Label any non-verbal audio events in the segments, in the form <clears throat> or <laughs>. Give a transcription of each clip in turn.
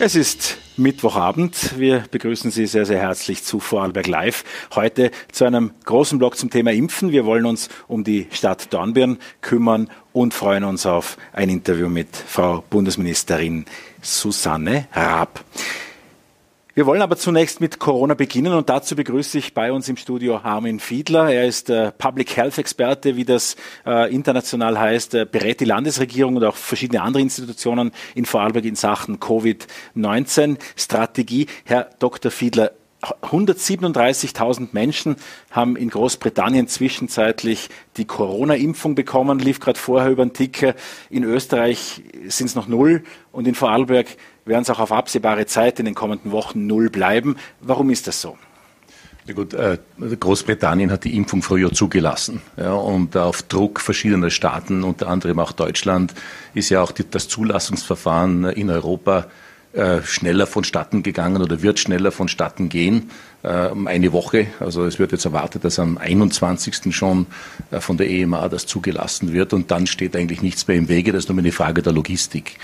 Es ist Mittwochabend. Wir begrüßen Sie sehr, sehr herzlich zu Vorarlberg Live. Heute zu einem großen Blog zum Thema Impfen. Wir wollen uns um die Stadt Dornbirn kümmern und freuen uns auf ein Interview mit Frau Bundesministerin Susanne Raab. Wir wollen aber zunächst mit Corona beginnen und dazu begrüße ich bei uns im Studio Armin Fiedler. Er ist äh, Public Health Experte, wie das äh, international heißt, er berät die Landesregierung und auch verschiedene andere Institutionen in Vorarlberg in Sachen Covid-19 Strategie. Herr Dr. Fiedler, 137.000 Menschen haben in Großbritannien zwischenzeitlich die Corona-Impfung bekommen, lief gerade vorher über den Ticker. In Österreich sind es noch null und in Vorarlberg werden es auch auf absehbare Zeit in den kommenden Wochen null bleiben. Warum ist das so? Ja gut, äh, Großbritannien hat die Impfung früher zugelassen. Ja, und auf Druck verschiedener Staaten, unter anderem auch Deutschland, ist ja auch die, das Zulassungsverfahren in Europa äh, schneller vonstatten gegangen oder wird schneller vonstatten gehen, äh, um eine Woche. Also es wird jetzt erwartet, dass am 21. schon von der EMA das zugelassen wird und dann steht eigentlich nichts mehr im Wege. Das ist nur eine Frage der Logistik.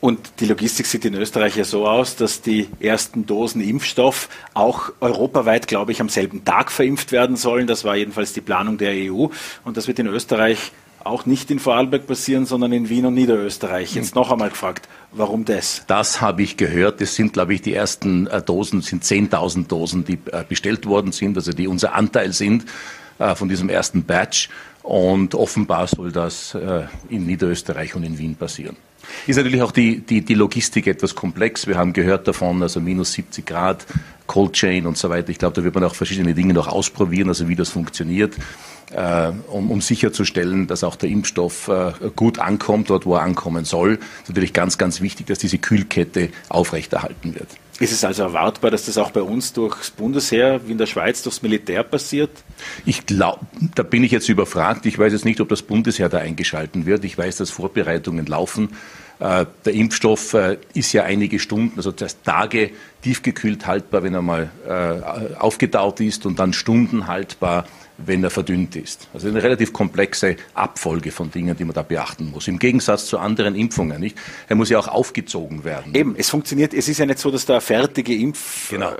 Und die Logistik sieht in Österreich ja so aus, dass die ersten Dosen Impfstoff auch europaweit, glaube ich, am selben Tag verimpft werden sollen. Das war jedenfalls die Planung der EU. Und das wird in Österreich auch nicht in Vorarlberg passieren, sondern in Wien und Niederösterreich. Jetzt noch einmal gefragt, warum das? Das habe ich gehört. Das sind, glaube ich, die ersten äh, Dosen, sind 10.000 Dosen, die äh, bestellt worden sind, also die unser Anteil sind äh, von diesem ersten Batch. Und offenbar soll das in Niederösterreich und in Wien passieren. Ist natürlich auch die, die, die Logistik etwas komplex. Wir haben gehört davon, also minus 70 Grad, Cold Chain und so weiter. Ich glaube, da wird man auch verschiedene Dinge noch ausprobieren, also wie das funktioniert, äh, um, um sicherzustellen, dass auch der Impfstoff äh, gut ankommt, dort wo er ankommen soll. Es ist natürlich ganz, ganz wichtig, dass diese Kühlkette aufrechterhalten wird. Ist es also erwartbar, dass das auch bei uns durchs Bundesheer wie in der Schweiz durchs Militär passiert? Ich glaube, da bin ich jetzt überfragt. Ich weiß jetzt nicht, ob das Bundesheer da eingeschalten wird. Ich weiß, dass Vorbereitungen laufen. Äh, der Impfstoff äh, ist ja einige Stunden, also das Tage tiefgekühlt haltbar, wenn er mal äh, aufgetaut ist und dann Stunden haltbar, wenn er verdünnt ist. Also eine relativ komplexe Abfolge von Dingen, die man da beachten muss. Im Gegensatz zu anderen Impfungen, nicht? Er muss ja auch aufgezogen werden. Eben, es funktioniert, es ist ja nicht so, dass da fertige Impf... Genau.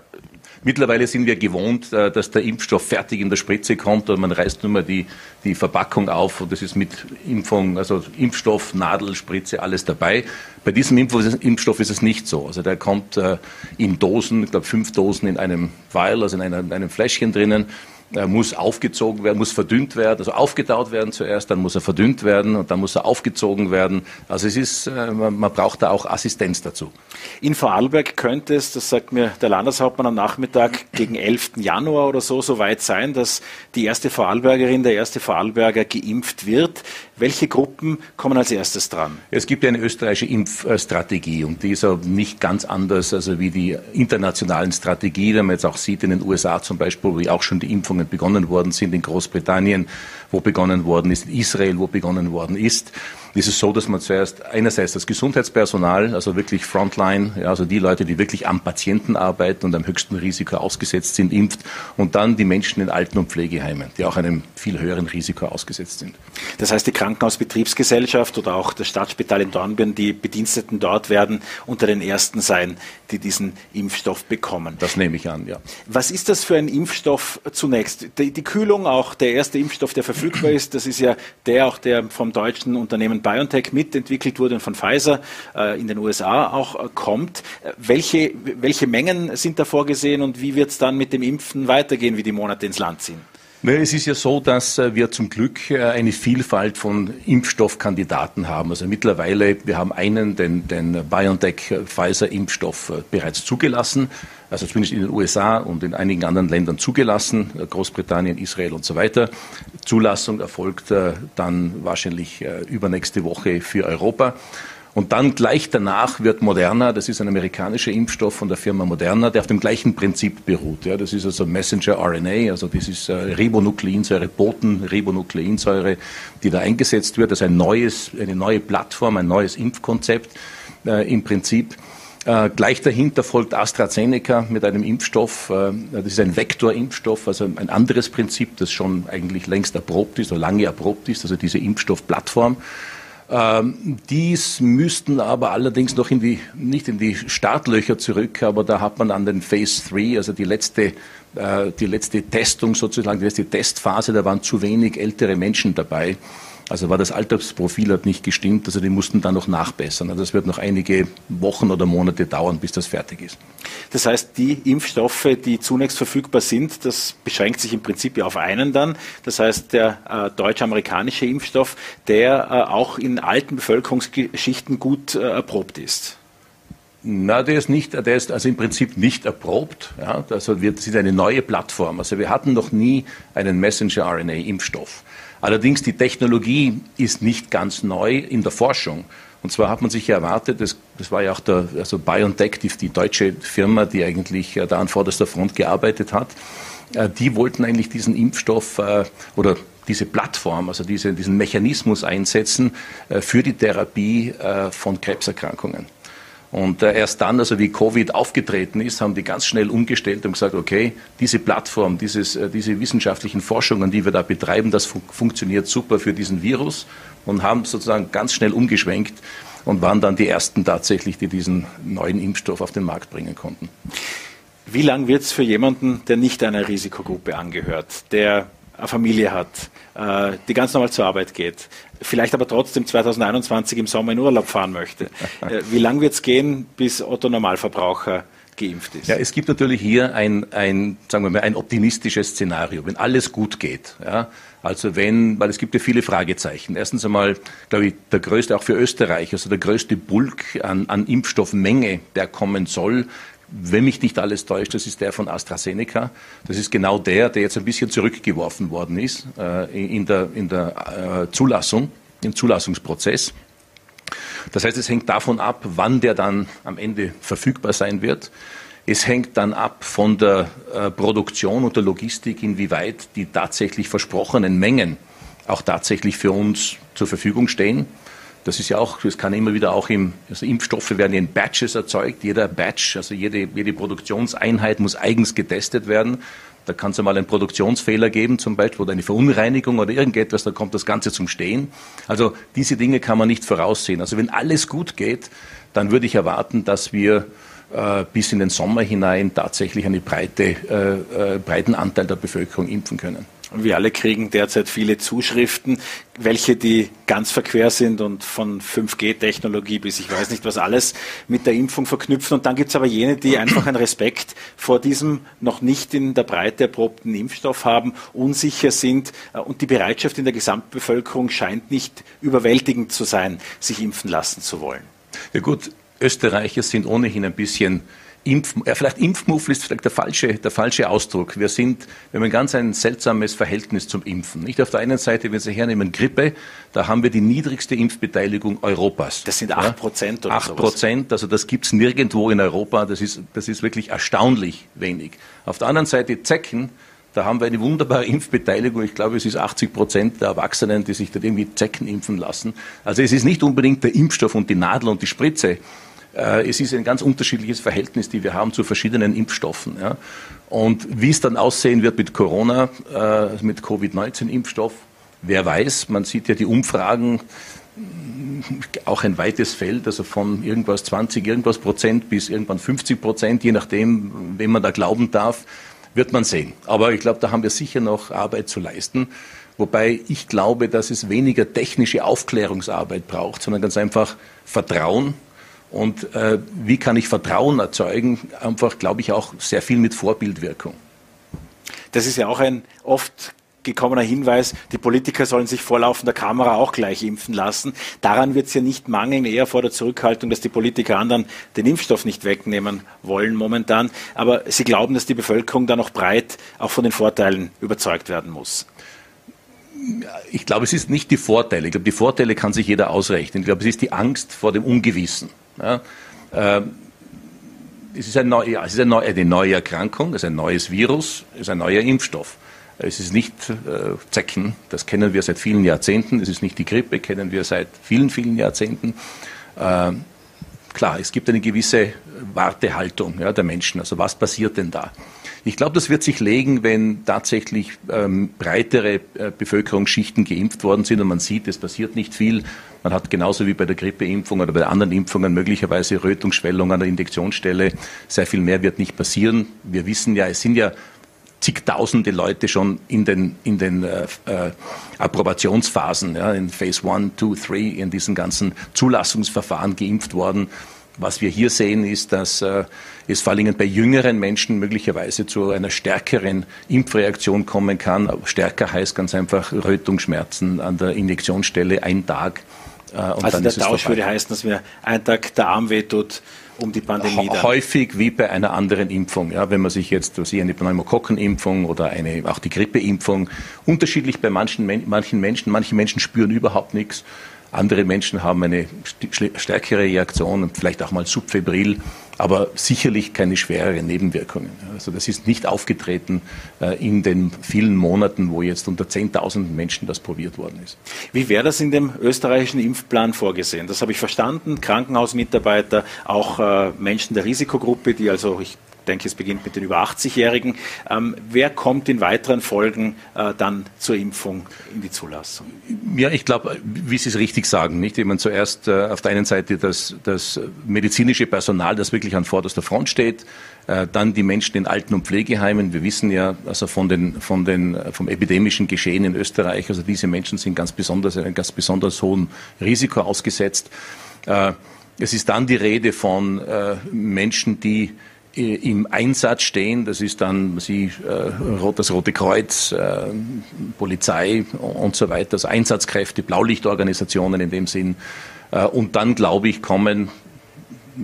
Mittlerweile sind wir gewohnt, äh, dass der Impfstoff fertig in der Spritze kommt und man reißt nur mal die, die Verpackung auf und das ist mit Impfung, also Impfstoff, Nadel, Spritze, alles dabei. Bei diesem Impfstoff ist es nicht so. Also der kommt äh, in Dosen, ich glaube fünf Dosen in einem Vial, also in einem, in einem Fläschchen drinnen er muss aufgezogen werden, muss verdünnt werden, also aufgetaut werden zuerst, dann muss er verdünnt werden und dann muss er aufgezogen werden. Also es ist, äh, man braucht da auch Assistenz dazu. In Vorarlberg könnte es, das sagt mir der Landeshauptmann am Nachmittag, gegen 11. Januar oder so so weit sein, dass die erste Vorarlbergerin, der erste Vorarlberger geimpft wird. Welche Gruppen kommen als erstes dran? Es gibt ja eine österreichische Impfstrategie und die ist auch nicht ganz anders also wie die internationalen Strategien, die man jetzt auch sieht in den USA zum Beispiel, wo auch schon die Impfungen begonnen worden sind, in Großbritannien, wo begonnen worden ist, in Israel, wo begonnen worden ist ist es so, dass man zuerst einerseits das Gesundheitspersonal, also wirklich Frontline, ja, also die Leute, die wirklich am Patienten arbeiten und am höchsten Risiko ausgesetzt sind, impft und dann die Menschen in Alten- und Pflegeheimen, die auch einem viel höheren Risiko ausgesetzt sind. Das heißt, die Krankenhausbetriebsgesellschaft oder auch das Stadtspital in Dornbirn, die Bediensteten dort werden unter den ersten sein, die diesen Impfstoff bekommen. Das nehme ich an, ja. Was ist das für ein Impfstoff zunächst? Die, die Kühlung, auch der erste Impfstoff, der verfügbar ist, das ist ja der auch, der vom deutschen Unternehmen BioNTech mitentwickelt wurde und von Pfizer äh, in den USA auch äh, kommt. Äh, welche, welche Mengen sind da vorgesehen und wie wird es dann mit dem Impfen weitergehen, wie die Monate ins Land ziehen? Es ist ja so, dass wir zum Glück eine Vielfalt von Impfstoffkandidaten haben. Also mittlerweile, wir haben einen, den, den BioNTech-Pfizer-Impfstoff bereits zugelassen, also zumindest in den USA und in einigen anderen Ländern zugelassen, Großbritannien, Israel und so weiter. Zulassung erfolgt dann wahrscheinlich übernächste Woche für Europa. Und dann gleich danach wird Moderna, das ist ein amerikanischer Impfstoff von der Firma Moderna, der auf dem gleichen Prinzip beruht. Ja, das ist also Messenger RNA, also das ist äh, Ribonukleinsäure, Botenribonukleinsäure, die da eingesetzt wird. Das ist ein neues, eine neue Plattform, ein neues Impfkonzept äh, im Prinzip. Äh, gleich dahinter folgt AstraZeneca mit einem Impfstoff. Äh, das ist ein Vektorimpfstoff, also ein anderes Prinzip, das schon eigentlich längst erprobt ist oder lange erprobt ist, also diese Impfstoffplattform. Ähm, dies müssten aber allerdings noch in die, nicht in die Startlöcher zurück, aber da hat man dann den Phase 3, also die letzte, äh, die letzte Testung sozusagen, die letzte Testphase, da waren zu wenig ältere Menschen dabei. Also war das Altersprofil hat nicht gestimmt, also die mussten dann noch nachbessern. Also das wird noch einige Wochen oder Monate dauern, bis das fertig ist. Das heißt, die Impfstoffe, die zunächst verfügbar sind, das beschränkt sich im Prinzip ja auf einen dann. Das heißt, der äh, deutsch-amerikanische Impfstoff, der äh, auch in alten Bevölkerungsschichten gut äh, erprobt ist. Na, der ist nicht, der ist also im Prinzip nicht erprobt. Ja, also wir, das ist eine neue Plattform. Also wir hatten noch nie einen Messenger-RNA-Impfstoff. Allerdings die Technologie ist nicht ganz neu in der Forschung. Und zwar hat man sich erwartet, das, das war ja auch der, also BioNTech, die, die deutsche Firma, die eigentlich äh, da an vorderster Front gearbeitet hat, äh, die wollten eigentlich diesen Impfstoff äh, oder diese Plattform, also diese, diesen Mechanismus einsetzen für die Therapie von Krebserkrankungen. Und äh, erst dann, also wie Covid aufgetreten ist, haben die ganz schnell umgestellt und gesagt, okay, diese Plattform, dieses, äh, diese wissenschaftlichen Forschungen, die wir da betreiben, das fun funktioniert super für diesen Virus und haben sozusagen ganz schnell umgeschwenkt und waren dann die ersten tatsächlich, die diesen neuen Impfstoff auf den Markt bringen konnten. Wie lang wird es für jemanden, der nicht einer Risikogruppe angehört, der eine Familie hat, äh, die ganz normal zur Arbeit geht, vielleicht aber trotzdem 2021 im Sommer in Urlaub fahren möchte. Äh, wie lange wird es gehen, bis Otto Normalverbraucher geimpft ist? Ja, es gibt natürlich hier ein, ein, sagen wir mal, ein optimistisches Szenario, wenn alles gut geht. Ja, also wenn, weil es gibt ja viele Fragezeichen. Erstens einmal, glaube ich, der größte, auch für Österreich, also der größte Bulk an, an Impfstoffmenge, der kommen soll, wenn mich nicht alles täuscht, das ist der von AstraZeneca. Das ist genau der, der jetzt ein bisschen zurückgeworfen worden ist äh, in der, in der äh, Zulassung, im Zulassungsprozess. Das heißt, es hängt davon ab, wann der dann am Ende verfügbar sein wird. Es hängt dann ab von der äh, Produktion und der Logistik, inwieweit die tatsächlich versprochenen Mengen auch tatsächlich für uns zur Verfügung stehen. Das ist ja auch, das kann immer wieder auch im, also Impfstoffe werden in Batches erzeugt. Jeder Batch, also jede, jede Produktionseinheit muss eigens getestet werden. Da kann es einmal einen Produktionsfehler geben, zum Beispiel, oder eine Verunreinigung oder irgendetwas, da kommt das Ganze zum Stehen. Also diese Dinge kann man nicht voraussehen. Also wenn alles gut geht, dann würde ich erwarten, dass wir äh, bis in den Sommer hinein tatsächlich einen breite, äh, äh, breiten Anteil der Bevölkerung impfen können. Wir alle kriegen derzeit viele Zuschriften, welche die ganz verquer sind und von 5G-Technologie bis ich weiß nicht was alles mit der Impfung verknüpfen. Und dann gibt es aber jene, die einfach einen Respekt vor diesem noch nicht in der Breite erprobten Impfstoff haben, unsicher sind und die Bereitschaft in der Gesamtbevölkerung scheint nicht überwältigend zu sein, sich impfen lassen zu wollen. Ja gut, Österreicher sind ohnehin ein bisschen Impf, ja, vielleicht Impfmuffel ist vielleicht der falsche, der falsche Ausdruck. Wir sind, wir haben ein ganz ein seltsames Verhältnis zum Impfen. Nicht auf der einen Seite, wenn Sie hernehmen Grippe, da haben wir die niedrigste Impfbeteiligung Europas. Das sind acht Prozent oder Acht Prozent, also das gibt's nirgendwo in Europa. Das ist, das ist wirklich erstaunlich wenig. Auf der anderen Seite Zecken, da haben wir eine wunderbare Impfbeteiligung. Ich glaube, es ist 80 Prozent der Erwachsenen, die sich da irgendwie Zecken impfen lassen. Also es ist nicht unbedingt der Impfstoff und die Nadel und die Spritze, äh, es ist ein ganz unterschiedliches Verhältnis, die wir haben zu verschiedenen Impfstoffen. Und wie es dann aussehen wird mit Corona, äh, mit Covid-19-Impfstoff, wer weiß. Man sieht ja die Umfragen, auch ein weites Feld, also von irgendwas 20, irgendwas Prozent bis irgendwann 50 Prozent, je nachdem, wem man da glauben darf, wird man sehen. Aber ich glaube, da haben wir sicher noch Arbeit zu leisten. Wobei ich glaube, dass es weniger technische Aufklärungsarbeit braucht, sondern ganz einfach Vertrauen und äh, wie kann ich Vertrauen erzeugen? Einfach, glaube ich, auch sehr viel mit Vorbildwirkung. Das ist ja auch ein oft gekommener Hinweis, die Politiker sollen sich vor laufender Kamera auch gleich impfen lassen. Daran wird es ja nicht mangeln, eher vor der Zurückhaltung, dass die Politiker anderen den Impfstoff nicht wegnehmen wollen momentan. Aber Sie glauben, dass die Bevölkerung da noch breit auch von den Vorteilen überzeugt werden muss? Ich glaube, es ist nicht die Vorteile. Ich glaube, die Vorteile kann sich jeder ausrechnen. Ich glaube, es ist die Angst vor dem Ungewissen. Ja, äh, es ist, ein neu, ja, es ist eine, neue, eine neue Erkrankung, es ist ein neues Virus, es ist ein neuer Impfstoff. Es ist nicht äh, Zecken, das kennen wir seit vielen Jahrzehnten. Es ist nicht die Grippe, kennen wir seit vielen, vielen Jahrzehnten. Äh, klar, es gibt eine gewisse Wartehaltung ja, der Menschen. Also was passiert denn da? Ich glaube, das wird sich legen, wenn tatsächlich ähm, breitere äh, Bevölkerungsschichten geimpft worden sind und man sieht, es passiert nicht viel. Man hat genauso wie bei der Grippeimpfung oder bei anderen Impfungen möglicherweise Rötungsschwellung an der Injektionsstelle. Sehr viel mehr wird nicht passieren. Wir wissen ja, es sind ja zigtausende Leute schon in den, in den äh, äh, Approbationsphasen, ja, in Phase 1, 2, 3, in diesen ganzen Zulassungsverfahren geimpft worden. Was wir hier sehen, ist, dass äh, es vor allem bei jüngeren Menschen möglicherweise zu einer stärkeren Impfreaktion kommen kann. Stärker heißt ganz einfach Rötungsschmerzen an der Injektionsstelle, ein Tag. Äh, also der Tausch würde heißen, dass mir ein Tag der Arm wehtut, um die Pandemie dann. Häufig wie bei einer anderen Impfung. Ja, wenn man sich jetzt, was ich, eine Pneumokokkenimpfung oder eine, auch die Grippeimpfung, unterschiedlich bei manchen, manchen Menschen, manche Menschen spüren überhaupt nichts. Andere Menschen haben eine stärkere Reaktion und vielleicht auch mal subfebril, aber sicherlich keine schwereren Nebenwirkungen. Also das ist nicht aufgetreten äh, in den vielen Monaten, wo jetzt unter 10.000 Menschen das probiert worden ist. Wie wäre das in dem österreichischen Impfplan vorgesehen? Das habe ich verstanden. Krankenhausmitarbeiter, auch äh, Menschen der Risikogruppe, die also, ich denke, es beginnt mit den über 80-Jährigen. Ähm, wer kommt in weiteren Folgen äh, dann zur Impfung in die Zulassung? Ja, ich glaube, wie Sie es richtig sagen, nicht? Ich meine, zuerst äh, auf der einen Seite das, das medizinische Personal, das wirklich an vorderster Front steht, äh, dann die Menschen in Alten- und Pflegeheimen. Wir wissen ja also von den, von den, vom epidemischen Geschehen in Österreich, also diese Menschen sind ganz besonders, einem ganz besonders hohen Risiko ausgesetzt. Äh, es ist dann die Rede von äh, Menschen, die im Einsatz stehen. Das ist dann Sie, äh, das Rote Kreuz, äh, Polizei und so weiter, also Einsatzkräfte, Blaulichtorganisationen in dem Sinn. Äh, und dann, glaube ich, kommen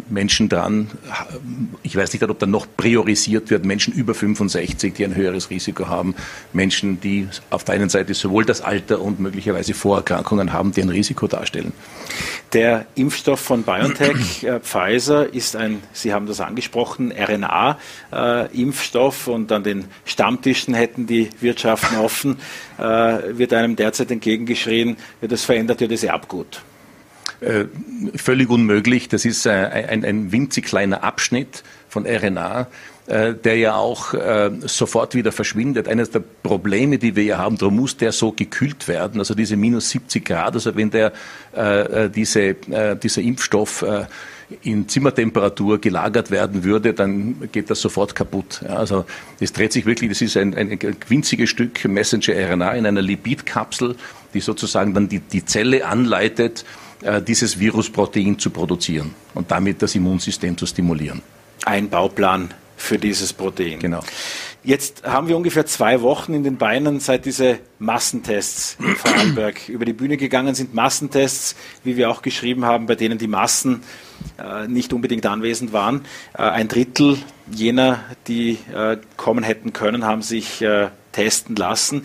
Menschen dran. Ich weiß nicht, ob dann noch priorisiert wird, Menschen über 65, die ein höheres Risiko haben, Menschen, die auf der einen Seite sowohl das Alter und möglicherweise Vorerkrankungen haben, die ein Risiko darstellen. Der Impfstoff von BioNTech, äh, Pfizer, ist ein, Sie haben das angesprochen, RNA-Impfstoff äh, und an den Stammtischen hätten die Wirtschaften offen, äh, wird einem derzeit entgegengeschrien, ja, das verändert ja das Erbgut. Äh, völlig unmöglich. Das ist äh, ein, ein winzig kleiner Abschnitt von RNA, äh, der ja auch sofort wieder verschwindet. Eines der Probleme, die wir ja haben, darum muss der so gekühlt werden, also diese minus 70 Grad, also wenn der, diese, dieser Impfstoff in Zimmertemperatur gelagert werden würde, dann geht das sofort kaputt. Ja, also es dreht sich wirklich, das ist ein, ein winziges Stück Messenger-RNA in einer Lipidkapsel, die sozusagen dann die, die Zelle anleitet, äh, dieses Virusprotein zu produzieren und damit das Immunsystem zu stimulieren. Ein Bauplan für dieses Protein. Genau. Jetzt haben wir ungefähr zwei Wochen in den Beinen, seit diese Massentests in Vorarlberg über die Bühne gegangen sind. Massentests, wie wir auch geschrieben haben, bei denen die Massen äh, nicht unbedingt anwesend waren. Äh, ein Drittel jener, die äh, kommen hätten können, haben sich äh, testen lassen.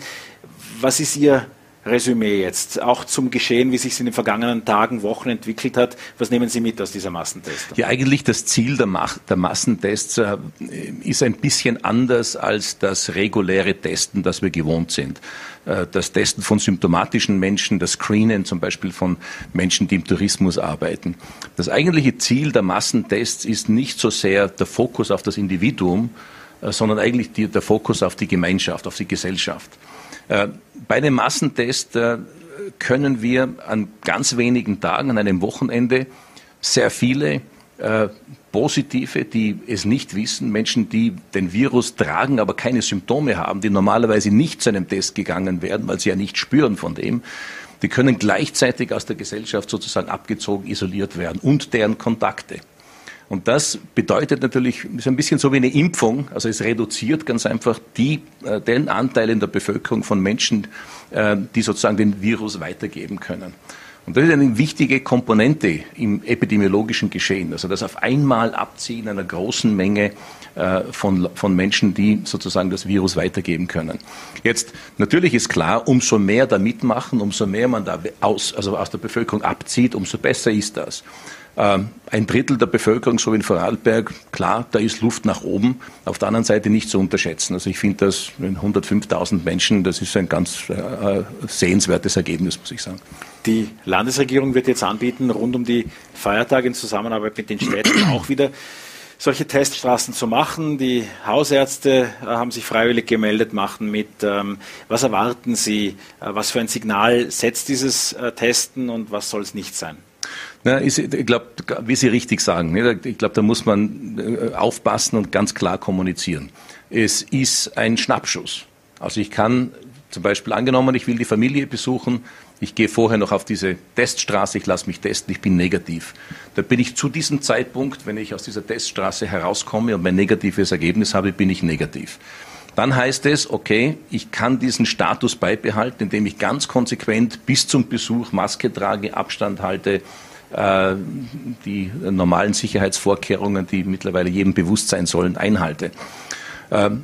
Was ist Ihr Resümee jetzt, auch zum Geschehen, wie sich es in den vergangenen Tagen, Wochen entwickelt hat. Was nehmen Sie mit aus dieser Massentest? Ja, eigentlich das Ziel der, Mach der Massentests äh, ist ein bisschen anders als das reguläre Testen, das wir gewohnt sind. Äh, das Testen von symptomatischen Menschen, das Screenen zum Beispiel von Menschen, die im Tourismus arbeiten. Das eigentliche Ziel der Massentests ist nicht so sehr der Fokus auf das Individuum, äh, sondern eigentlich die, der Fokus auf die Gemeinschaft, auf die Gesellschaft. Äh, bei dem Massentest äh, können wir an ganz wenigen Tagen, an einem Wochenende, sehr viele äh, Positive, die es nicht wissen, Menschen, die den Virus tragen, aber keine Symptome haben, die normalerweise nicht zu einem Test gegangen werden, weil sie ja nicht spüren von dem, die können gleichzeitig aus der Gesellschaft sozusagen abgezogen, isoliert werden und deren Kontakte. Und das bedeutet natürlich, ist ein bisschen so wie eine Impfung. Also es reduziert ganz einfach die, äh, den Anteil in der Bevölkerung von Menschen, äh, die sozusagen den Virus weitergeben können. Und das ist eine wichtige Komponente im epidemiologischen Geschehen. Also das auf einmal Abziehen einer großen Menge äh, von, von Menschen, die sozusagen das Virus weitergeben können. Jetzt, natürlich ist klar, umso mehr da mitmachen, umso mehr man da aus, also aus der Bevölkerung abzieht, umso besser ist das. Ähm, ein Drittel der Bevölkerung, so wie in Vorarlberg, klar, da ist Luft nach oben. Auf der anderen Seite nicht zu unterschätzen. Also ich finde das in 105.000 Menschen, das ist ein ganz äh, sehenswertes Ergebnis, muss ich sagen. Die Landesregierung wird jetzt anbieten, rund um die Feiertage in Zusammenarbeit mit den Städten <clears throat> auch wieder solche Teststraßen zu machen. Die Hausärzte äh, haben sich freiwillig gemeldet, machen mit. Ähm, was erwarten Sie? Äh, was für ein Signal setzt dieses äh, Testen und was soll es nicht sein? Na, ich glaube, wie Sie richtig sagen, ich glaube, da muss man aufpassen und ganz klar kommunizieren. Es ist ein Schnappschuss. Also ich kann zum Beispiel angenommen, ich will die Familie besuchen, ich gehe vorher noch auf diese Teststraße, ich lasse mich testen, ich bin negativ. Da bin ich zu diesem Zeitpunkt, wenn ich aus dieser Teststraße herauskomme und mein negatives Ergebnis habe, bin ich negativ. Dann heißt es, okay, ich kann diesen Status beibehalten, indem ich ganz konsequent bis zum Besuch Maske trage, Abstand halte, äh, die normalen Sicherheitsvorkehrungen, die mittlerweile jedem bewusst sein sollen, einhalte. Ähm,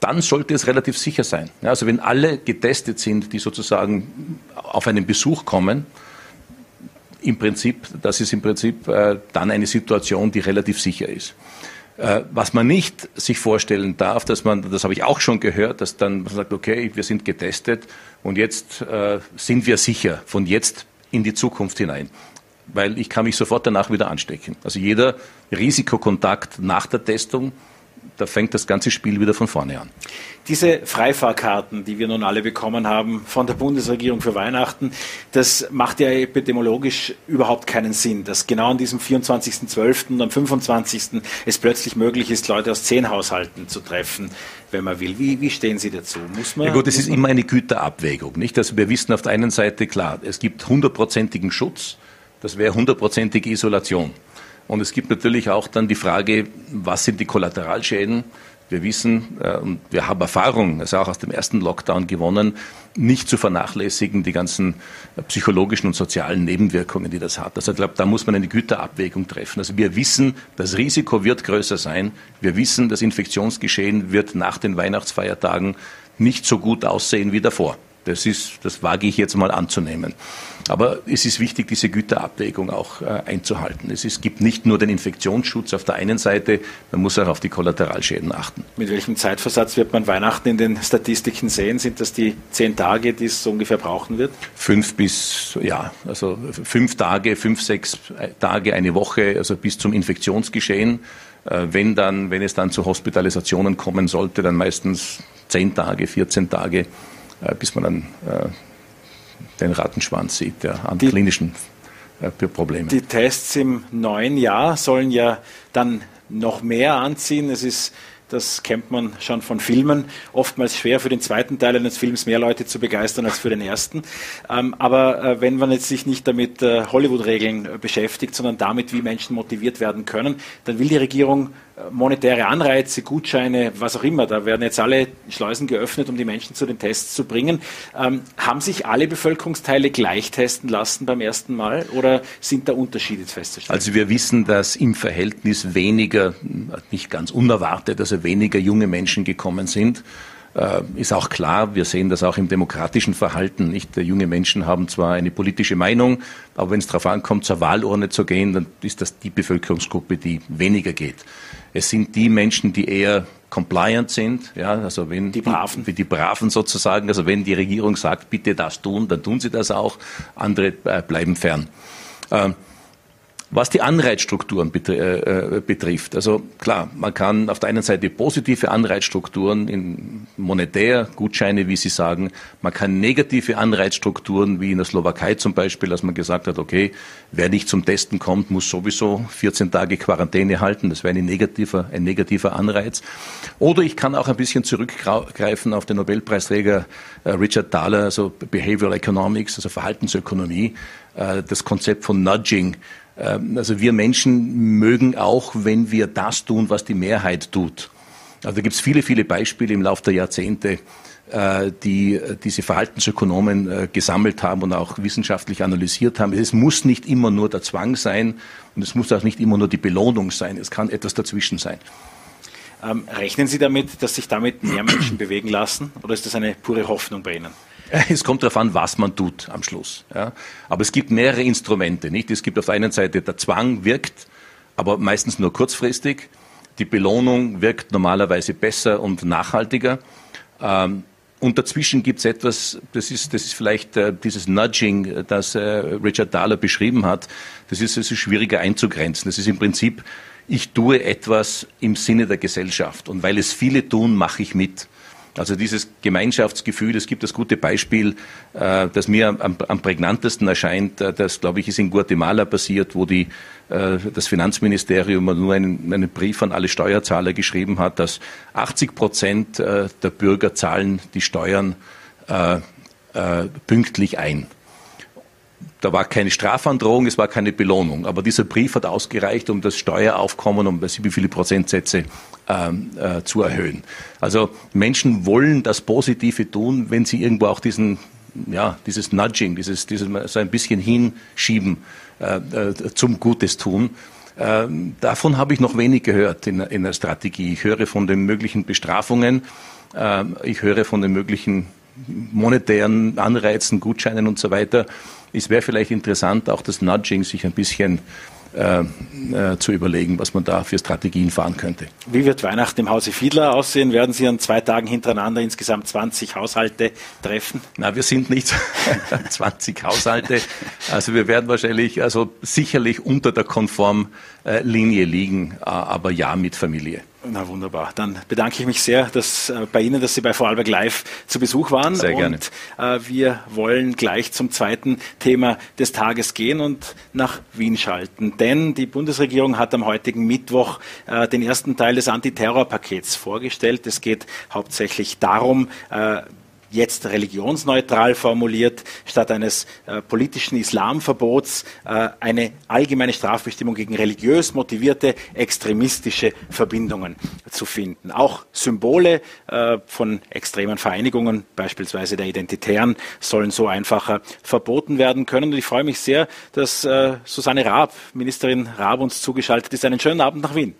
dann sollte es relativ sicher sein. also wenn alle getestet sind, die sozusagen auf einen Besuch kommen, im Prinzip, das ist im Prinzip äh, dann eine Situation, die relativ sicher ist. Äh, was man nicht sich vorstellen darf, dass man, das habe ich auch schon gehört, dass dann man sagt, okay, wir sind getestet und jetzt äh, sind wir sicher von jetzt in die Zukunft hinein. Weil ich kann mich sofort danach wieder anstecken. Also jeder Risikokontakt nach der Testung da fängt das ganze Spiel wieder von vorne an. Diese Freifahrkarten, die wir nun alle bekommen haben von der Bundesregierung für Weihnachten, das macht ja epidemiologisch überhaupt keinen Sinn, dass genau an diesem 24.12. und am 25. es plötzlich möglich ist, Leute aus zehn Haushalten zu treffen, wenn man will. Wie, wie stehen Sie dazu? Muss man, ja gut, es ist immer eine Güterabwägung. Nicht? Also wir wissen auf der einen Seite, klar, es gibt hundertprozentigen Schutz, das wäre hundertprozentige Isolation. Und es gibt natürlich auch dann die Frage, was sind die Kollateralschäden? Wir wissen äh, und wir haben Erfahrung, also auch aus dem ersten Lockdown gewonnen, nicht zu vernachlässigen die ganzen psychologischen und sozialen Nebenwirkungen, die das hat. Also ich glaube, da muss man eine Güterabwägung treffen. Also wir wissen, das Risiko wird größer sein. Wir wissen, das Infektionsgeschehen wird nach den Weihnachtsfeiertagen nicht so gut aussehen wie davor. Das ist, das wage ich jetzt mal anzunehmen. Aber es ist wichtig, diese Güterabwägung auch äh, einzuhalten. Es ist, gibt nicht nur den Infektionsschutz auf der einen Seite, man muss auch auf die Kollateralschäden achten. Mit welchem Zeitversatz wird man Weihnachten in den Statistiken sehen? Sind das die zehn Tage, die es so ungefähr brauchen wird? Fünf bis, ja, also fünf Tage, fünf, sechs Tage, eine Woche, also bis zum Infektionsgeschehen. Äh, wenn dann, wenn es dann zu Hospitalisationen kommen sollte, dann meistens zehn Tage, 14 Tage. Äh, bis man dann äh, den Rattenschwanz sieht der an die, klinischen äh, Problemen. Die Tests im neuen Jahr sollen ja dann noch mehr anziehen. Es ist das kennt man schon von Filmen. Oftmals schwer für den zweiten Teil eines Films mehr Leute zu begeistern als für den ersten. Ähm, aber wenn man jetzt sich nicht damit Hollywood-Regeln beschäftigt, sondern damit, wie Menschen motiviert werden können, dann will die Regierung monetäre Anreize, Gutscheine, was auch immer. Da werden jetzt alle Schleusen geöffnet, um die Menschen zu den Tests zu bringen. Ähm, haben sich alle Bevölkerungsteile gleich testen lassen beim ersten Mal oder sind da Unterschiede festzustellen? Also wir wissen, dass im Verhältnis weniger, nicht ganz unerwartet, also weniger junge Menschen gekommen sind. Äh, ist auch klar, wir sehen das auch im demokratischen Verhalten. Nicht junge Menschen haben zwar eine politische Meinung, aber wenn es darauf ankommt, zur Wahlurne zu gehen, dann ist das die Bevölkerungsgruppe, die weniger geht. Es sind die Menschen, die eher compliant sind, ja, also wenn die Braven, die, die Braven sozusagen, also wenn die Regierung sagt, bitte das tun, dann tun sie das auch. Andere äh, bleiben fern. Ähm, was die Anreizstrukturen äh, äh, betrifft, also klar, man kann auf der einen Seite positive Anreizstrukturen in monetär, Gutscheine, wie Sie sagen, man kann negative Anreizstrukturen, wie in der Slowakei zum Beispiel, dass man gesagt hat, okay, wer nicht zum Testen kommt, muss sowieso 14 Tage Quarantäne halten, das wäre ein negativer, ein negativer Anreiz. Oder ich kann auch ein bisschen zurückgreifen auf den Nobelpreisträger äh, Richard Thaler, also Behavioral Economics, also Verhaltensökonomie, das Konzept von Nudging, also wir Menschen mögen auch, wenn wir das tun, was die Mehrheit tut. Also da gibt es viele, viele Beispiele im Laufe der Jahrzehnte, äh, die äh, diese Verhaltensökonomen äh, gesammelt haben und auch wissenschaftlich analysiert haben. Es muss nicht immer nur der Zwang sein und es muss auch nicht immer nur die Belohnung sein. Es kann etwas dazwischen sein. Ähm, rechnen Sie damit, dass sich damit mehr Menschen bewegen lassen oder ist das eine pure Hoffnung bei Ihnen? <laughs> Es kommt darauf an, was man tut am Schluss. Ja. Aber es gibt mehrere Instrumente. Nicht? Es gibt auf der einen Seite der Zwang wirkt, aber meistens nur kurzfristig. Die Belohnung wirkt normalerweise besser und nachhaltiger. Ähm, und dazwischen gibt es etwas, das ist, das ist vielleicht äh, dieses Nudging, das äh, Richard Dahler beschrieben hat. Das ist, das ist schwieriger einzugrenzen. Das ist im Prinzip, ich tue etwas im Sinne der Gesellschaft. Und weil es viele tun, mache ich mit. Also dieses Gemeinschaftsgefühl, es gibt das gute Beispiel, äh, das mir am, am prägnantesten erscheint, äh, das glaube ich ist in Guatemala passiert, wo die, äh, das Finanzministerium nur einen, einen Brief an alle Steuerzahler geschrieben hat, dass 80 Prozent der Bürger zahlen die Steuern pünktlich ein. Da war keine Strafandrohung, es war keine Belohnung. Aber dieser Brief hat ausgereicht, um das Steueraufkommen um wie viele Prozentsätze ähm, äh, zu erhöhen. Also Menschen wollen das Positive tun, wenn sie irgendwo auch diesen, ja, dieses Nudging, dieses, dieses so ein bisschen hinschieben äh, äh, zum Gutes tun. Ähm, davon habe ich noch wenig gehört in, in der Strategie. Ich höre von den möglichen Bestrafungen, ähm, ich höre von den möglichen monetären Anreizen, Gutscheinen und so weiter. Es wäre vielleicht interessant, auch das Nudging sich ein bisschen äh, äh, zu überlegen, was man da für Strategien fahren könnte. Wie wird Weihnachten im Hause Fiedler aussehen? Werden Sie an zwei Tagen hintereinander insgesamt 20 Haushalte treffen? Na, wir sind nicht <laughs> 20 Haushalte. Also wir werden wahrscheinlich, also sicherlich unter der Konformlinie liegen, äh, aber ja mit Familie. Na wunderbar. Dann bedanke ich mich sehr dass, äh, bei Ihnen, dass Sie bei Vorarlberg Live zu Besuch waren. Sehr gerne. Und äh, wir wollen gleich zum zweiten Thema des Tages gehen und nach Wien schalten. Denn die Bundesregierung hat am heutigen Mittwoch äh, den ersten Teil des Antiterrorpakets vorgestellt. Es geht hauptsächlich darum, äh, jetzt religionsneutral formuliert, statt eines äh, politischen Islamverbots äh, eine allgemeine Strafbestimmung gegen religiös motivierte extremistische Verbindungen zu finden. Auch Symbole äh, von extremen Vereinigungen, beispielsweise der Identitären, sollen so einfacher verboten werden können. Und ich freue mich sehr, dass äh, Susanne Raab, Ministerin Raab, uns zugeschaltet ist. Einen schönen Abend nach Wien.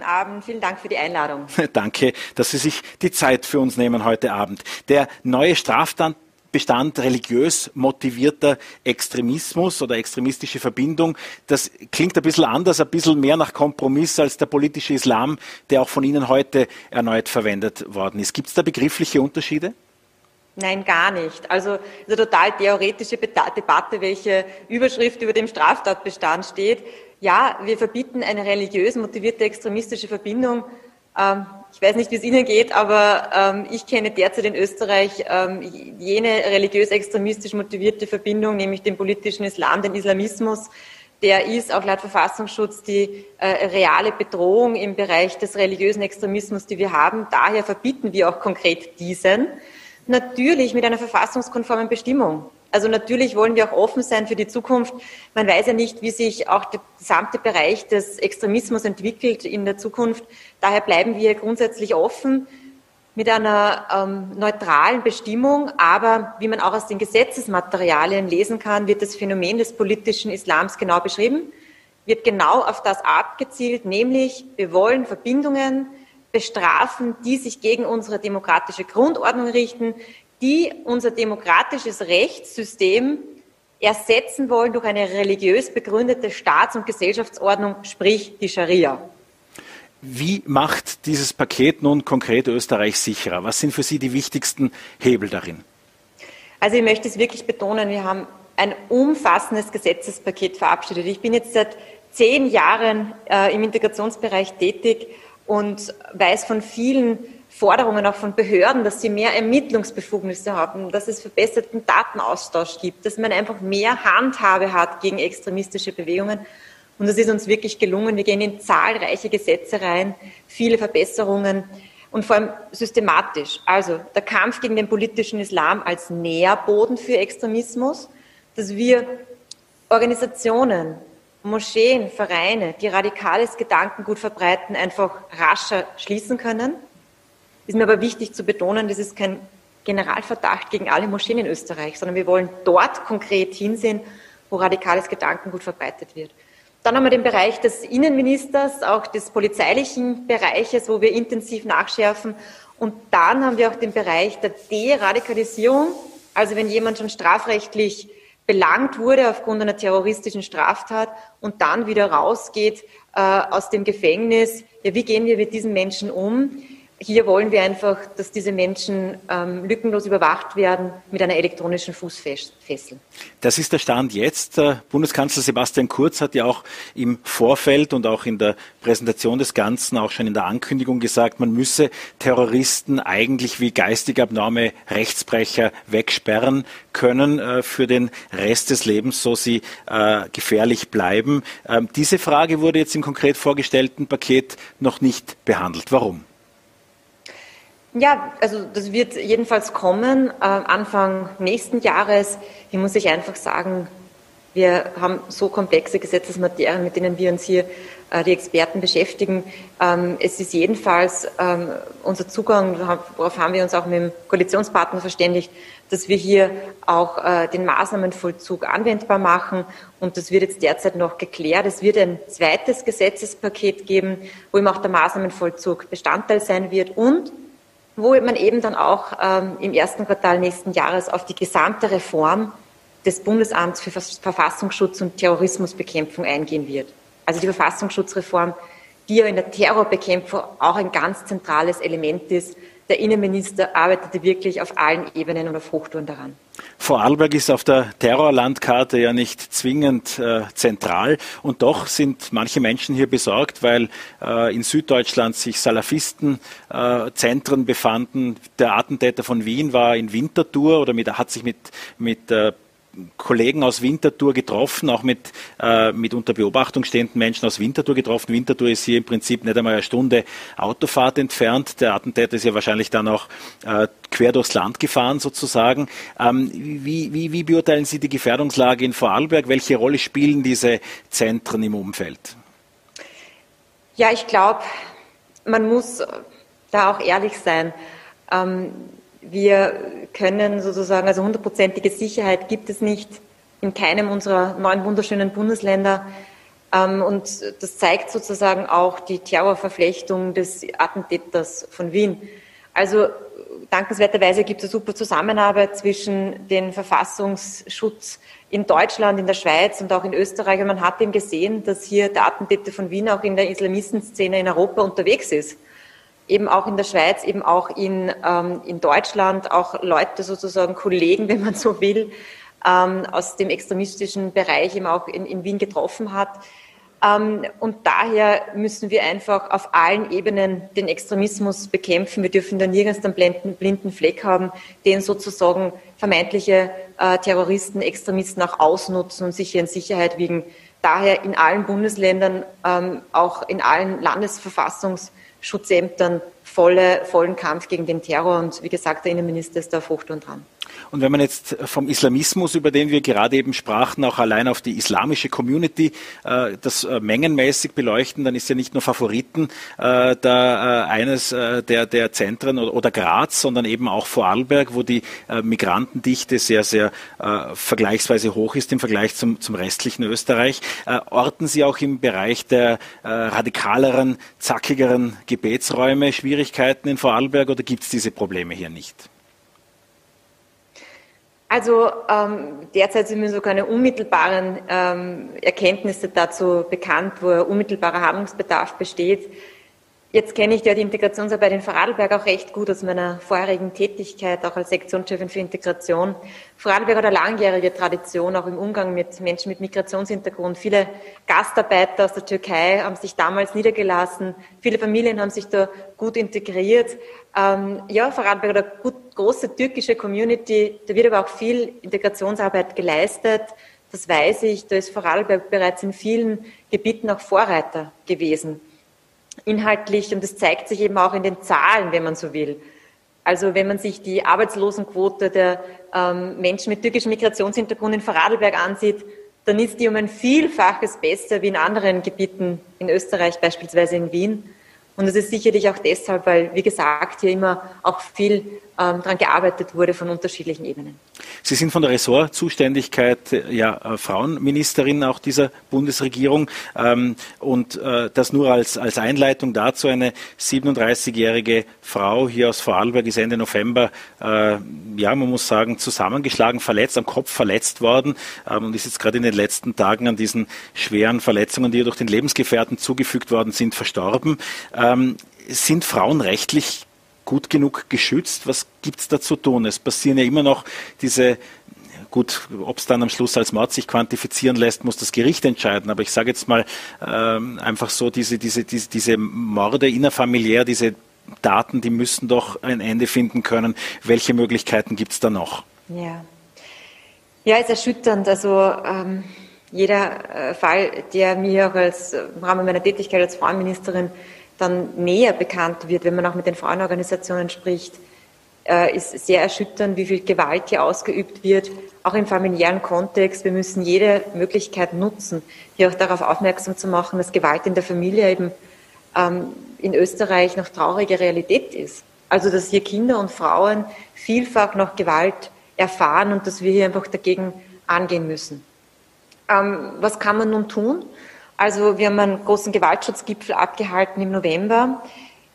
Guten Abend, vielen Dank für die Einladung. <laughs> Danke, dass Sie sich die Zeit für uns nehmen heute Abend. Der neue Strafbestand religiös motivierter Extremismus oder extremistische Verbindung. Das klingt ein bisschen anders, ein bisschen mehr nach Kompromiss als der politische Islam, der auch von Ihnen heute erneut verwendet worden ist. Gibt es da begriffliche Unterschiede? Nein, gar nicht. Also eine total theoretische Debatte, welche Überschrift über dem Straftatbestand steht. Ja, wir verbieten eine religiös motivierte extremistische Verbindung. Ähm, ich weiß nicht, wie es Ihnen geht, aber ähm, ich kenne derzeit in Österreich ähm, jene religiös-extremistisch motivierte Verbindung, nämlich den politischen Islam, den Islamismus. Der ist auch laut Verfassungsschutz die äh, reale Bedrohung im Bereich des religiösen Extremismus, die wir haben. Daher verbieten wir auch konkret diesen. Natürlich mit einer verfassungskonformen Bestimmung. Also natürlich wollen wir auch offen sein für die Zukunft. Man weiß ja nicht, wie sich auch der gesamte Bereich des Extremismus entwickelt in der Zukunft. Daher bleiben wir grundsätzlich offen mit einer ähm, neutralen Bestimmung. Aber wie man auch aus den Gesetzesmaterialien lesen kann, wird das Phänomen des politischen Islams genau beschrieben, wird genau auf das abgezielt, nämlich wir wollen Verbindungen bestrafen, die sich gegen unsere demokratische Grundordnung richten, die unser demokratisches Rechtssystem ersetzen wollen durch eine religiös begründete Staats- und Gesellschaftsordnung, sprich die Scharia. Wie macht dieses Paket nun konkret Österreich sicherer? Was sind für Sie die wichtigsten Hebel darin? Also ich möchte es wirklich betonen, wir haben ein umfassendes Gesetzespaket verabschiedet. Ich bin jetzt seit zehn Jahren äh, im Integrationsbereich tätig und weiß von vielen Forderungen auch von Behörden, dass sie mehr Ermittlungsbefugnisse haben, dass es verbesserten Datenaustausch gibt, dass man einfach mehr Handhabe hat gegen extremistische Bewegungen. Und das ist uns wirklich gelungen. Wir gehen in zahlreiche Gesetze rein, viele Verbesserungen und vor allem systematisch. Also der Kampf gegen den politischen Islam als Nährboden für Extremismus, dass wir Organisationen, Moscheen, Vereine, die radikales Gedankengut verbreiten, einfach rascher schließen können. Ist mir aber wichtig zu betonen, das ist kein Generalverdacht gegen alle Moscheen in Österreich, sondern wir wollen dort konkret hinsehen, wo radikales Gedankengut verbreitet wird. Dann haben wir den Bereich des Innenministers, auch des polizeilichen Bereiches, wo wir intensiv nachschärfen. Und dann haben wir auch den Bereich der Deradikalisierung. Also wenn jemand schon strafrechtlich belangt wurde aufgrund einer terroristischen Straftat und dann wieder rausgeht äh, aus dem Gefängnis. Ja, wie gehen wir mit diesen Menschen um? Hier wollen wir einfach, dass diese Menschen ähm, lückenlos überwacht werden mit einer elektronischen Fußfessel. Das ist der Stand jetzt. Bundeskanzler Sebastian Kurz hat ja auch im Vorfeld und auch in der Präsentation des Ganzen, auch schon in der Ankündigung gesagt, man müsse Terroristen eigentlich wie geistig abnorme Rechtsbrecher wegsperren können äh, für den Rest des Lebens, so sie äh, gefährlich bleiben. Ähm, diese Frage wurde jetzt im konkret vorgestellten Paket noch nicht behandelt. Warum? Ja, also das wird jedenfalls kommen, äh, Anfang nächsten Jahres. Hier muss ich einfach sagen, wir haben so komplexe Gesetzesmaterien, mit denen wir uns hier äh, die Experten beschäftigen. Ähm, es ist jedenfalls ähm, unser Zugang, worauf haben wir uns auch mit dem Koalitionspartner verständigt, dass wir hier auch äh, den Maßnahmenvollzug anwendbar machen. Und das wird jetzt derzeit noch geklärt. Es wird ein zweites Gesetzespaket geben, wo eben auch der Maßnahmenvollzug Bestandteil sein wird und wo man eben dann auch ähm, im ersten Quartal nächsten Jahres auf die gesamte Reform des Bundesamts für Verfassungsschutz und Terrorismusbekämpfung eingehen wird. Also die Verfassungsschutzreform, die ja in der Terrorbekämpfung auch ein ganz zentrales Element ist. Der Innenminister arbeitete wirklich auf allen Ebenen und auf Hochtouren daran. Vorarlberg ist auf der Terrorlandkarte ja nicht zwingend äh, zentral und doch sind manche Menschen hier besorgt, weil äh, in Süddeutschland sich Salafistenzentren äh, befanden. Der Attentäter von Wien war in Winterthur oder mit, hat sich mit, mit äh, Kollegen aus Winterthur getroffen, auch mit, äh, mit unter Beobachtung stehenden Menschen aus Winterthur getroffen. Winterthur ist hier im Prinzip nicht einmal eine Stunde Autofahrt entfernt. Der Attentäter ist ja wahrscheinlich dann auch äh, quer durchs Land gefahren sozusagen. Ähm, wie, wie, wie beurteilen Sie die Gefährdungslage in Vorarlberg? Welche Rolle spielen diese Zentren im Umfeld? Ja, ich glaube, man muss da auch ehrlich sein. Ähm, wir können sozusagen, also hundertprozentige Sicherheit gibt es nicht in keinem unserer neun wunderschönen Bundesländer. Ähm, und das zeigt sozusagen auch die Terrorverflechtung des Attentäters von Wien. Also dankenswerterweise gibt es eine super Zusammenarbeit zwischen dem Verfassungsschutz in Deutschland, in der Schweiz und auch in Österreich. Und man hat eben gesehen, dass hier der Attentäter von Wien auch in der Islamistenszene in Europa unterwegs ist eben auch in der Schweiz, eben auch in, ähm, in Deutschland, auch Leute sozusagen, Kollegen, wenn man so will, ähm, aus dem extremistischen Bereich eben auch in, in Wien getroffen hat. Ähm, und daher müssen wir einfach auf allen Ebenen den Extremismus bekämpfen. Wir dürfen da nirgends einen blinden, blinden Fleck haben, den sozusagen vermeintliche äh, Terroristen, Extremisten auch ausnutzen und sich hier in Sicherheit wiegen. Daher in allen Bundesländern, ähm, auch in allen Landesverfassungs- Schutzämtern volle, vollen Kampf gegen den Terror. Und wie gesagt, der Innenminister ist da auf Hochtouren dran. Und wenn man jetzt vom Islamismus, über den wir gerade eben sprachen, auch allein auf die islamische Community äh, das äh, mengenmäßig beleuchten, dann ist ja nicht nur Favoriten äh, da eines der, der Zentren oder, Graz, sondern eben auch Vorarlberg, wo die Migrantendichte sehr, sehr vergleichsweise hoch ist im Vergleich zum, zum restlichen Österreich. orten Sie auch im Bereich der radikaleren, zackigeren Gebetsräume Schwierigkeiten in Vorarlberg oder gibt es diese Probleme hier nicht? Also ähm, derzeit sind mir so keine unmittelbaren ähm, Erkenntnisse dazu bekannt, wo unmittelbarer Handlungsbedarf besteht. Jetzt kenne ich ja die Integrationsarbeit in Vorarlberg auch recht gut aus meiner vorherigen Tätigkeit, auch als Sektionschefin für Integration. Vorarlberg hat eine langjährige Tradition, auch im Umgang mit Menschen mit Migrationshintergrund. Viele Gastarbeiter aus der Türkei haben sich damals niedergelassen. Viele Familien haben sich da gut integriert. Ähm, ja, Vorarlberg hat eine gut, große türkische Community. Da wird aber auch viel Integrationsarbeit geleistet. Das weiß ich. Da ist Vorarlberg bereits in vielen Gebieten auch Vorreiter gewesen inhaltlich und das zeigt sich eben auch in den Zahlen, wenn man so will. Also wenn man sich die Arbeitslosenquote der ähm, Menschen mit türkischem Migrationshintergrund in Vorarlberg ansieht, dann ist die um ein Vielfaches besser wie in anderen Gebieten in Österreich, beispielsweise in Wien. Und das ist sicherlich auch deshalb, weil, wie gesagt, hier immer auch viel ähm, daran gearbeitet wurde von unterschiedlichen Ebenen. Sie sind von der Ressortzuständigkeit äh, ja äh, Frauenministerin auch dieser Bundesregierung ähm, und äh, das nur als, als Einleitung dazu. Eine 37-jährige Frau hier aus Vorarlberg ist Ende November, äh, ja, man muss sagen, zusammengeschlagen, verletzt, am Kopf verletzt worden ähm, und ist jetzt gerade in den letzten Tagen an diesen schweren Verletzungen, die ihr durch den Lebensgefährten zugefügt worden sind, verstorben. Ähm, sind Frauen rechtlich gut genug geschützt? Was gibt es da zu tun? Es passieren ja immer noch diese Gut, ob es dann am Schluss als Mord sich quantifizieren lässt, muss das Gericht entscheiden. Aber ich sage jetzt mal ähm, einfach so, diese, diese, diese, diese Morde innerfamiliär, diese Daten, die müssen doch ein Ende finden können. Welche Möglichkeiten gibt es da noch? Ja. Ja, ist erschütternd. Also ähm, jeder äh, Fall, der mir auch als, im Rahmen meiner Tätigkeit als Frauenministerin dann näher bekannt wird, wenn man auch mit den Frauenorganisationen spricht, äh, ist sehr erschütternd, wie viel Gewalt hier ausgeübt wird, auch im familiären Kontext. Wir müssen jede Möglichkeit nutzen, hier auch darauf aufmerksam zu machen, dass Gewalt in der Familie eben ähm, in Österreich noch traurige Realität ist. Also dass hier Kinder und Frauen vielfach noch Gewalt erfahren und dass wir hier einfach dagegen angehen müssen. Ähm, was kann man nun tun? Also wir haben einen großen Gewaltschutzgipfel abgehalten im November.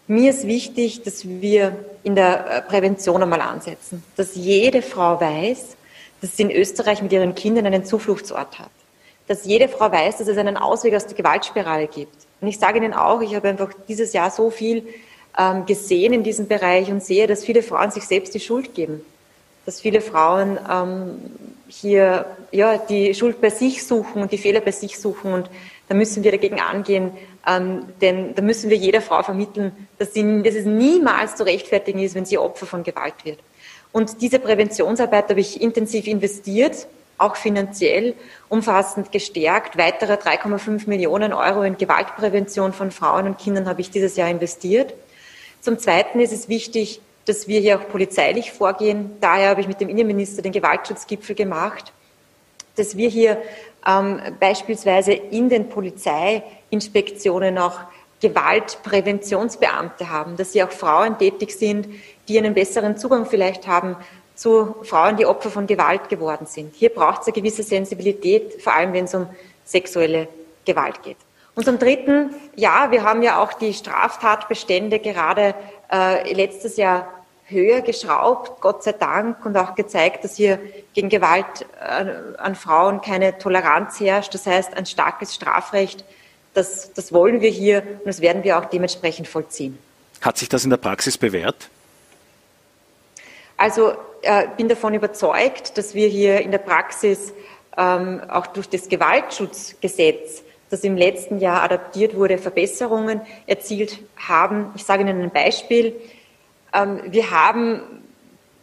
Mir ist wichtig, dass wir in der äh, Prävention einmal ansetzen, dass jede Frau weiß, dass sie in Österreich mit ihren Kindern einen Zufluchtsort hat, dass jede Frau weiß, dass es einen Ausweg aus der Gewaltspirale gibt. Und ich sage Ihnen auch, ich habe einfach dieses Jahr so viel ähm, gesehen in diesem Bereich und sehe, dass viele Frauen sich selbst die Schuld geben, dass viele Frauen ähm, hier ja die Schuld bei sich suchen und die Fehler bei sich suchen und da müssen wir dagegen angehen, ähm, denn da müssen wir jeder Frau vermitteln, dass, sie, dass es niemals zu rechtfertigen ist, wenn sie Opfer von Gewalt wird. Und diese Präventionsarbeit habe ich intensiv investiert, auch finanziell umfassend gestärkt. Weitere 3,5 Millionen Euro in Gewaltprävention von Frauen und Kindern habe ich dieses Jahr investiert. Zum Zweiten ist es wichtig, dass wir hier auch polizeilich vorgehen. Daher habe ich mit dem Innenminister den Gewaltschutzgipfel gemacht, dass wir hier ähm, beispielsweise in den Polizeiinspektionen auch Gewaltpräventionsbeamte haben, dass sie auch Frauen tätig sind, die einen besseren Zugang vielleicht haben zu Frauen, die Opfer von Gewalt geworden sind. Hier braucht es eine gewisse Sensibilität, vor allem wenn es um sexuelle Gewalt geht. Und zum Dritten, ja, wir haben ja auch die Straftatbestände gerade äh, letztes Jahr höher geschraubt, Gott sei Dank, und auch gezeigt, dass hier gegen Gewalt äh, an Frauen keine Toleranz herrscht. Das heißt, ein starkes Strafrecht, das, das wollen wir hier und das werden wir auch dementsprechend vollziehen. Hat sich das in der Praxis bewährt? Also äh, bin davon überzeugt, dass wir hier in der Praxis ähm, auch durch das Gewaltschutzgesetz, das im letzten Jahr adaptiert wurde, Verbesserungen erzielt haben. Ich sage Ihnen ein Beispiel. Ähm, wir haben,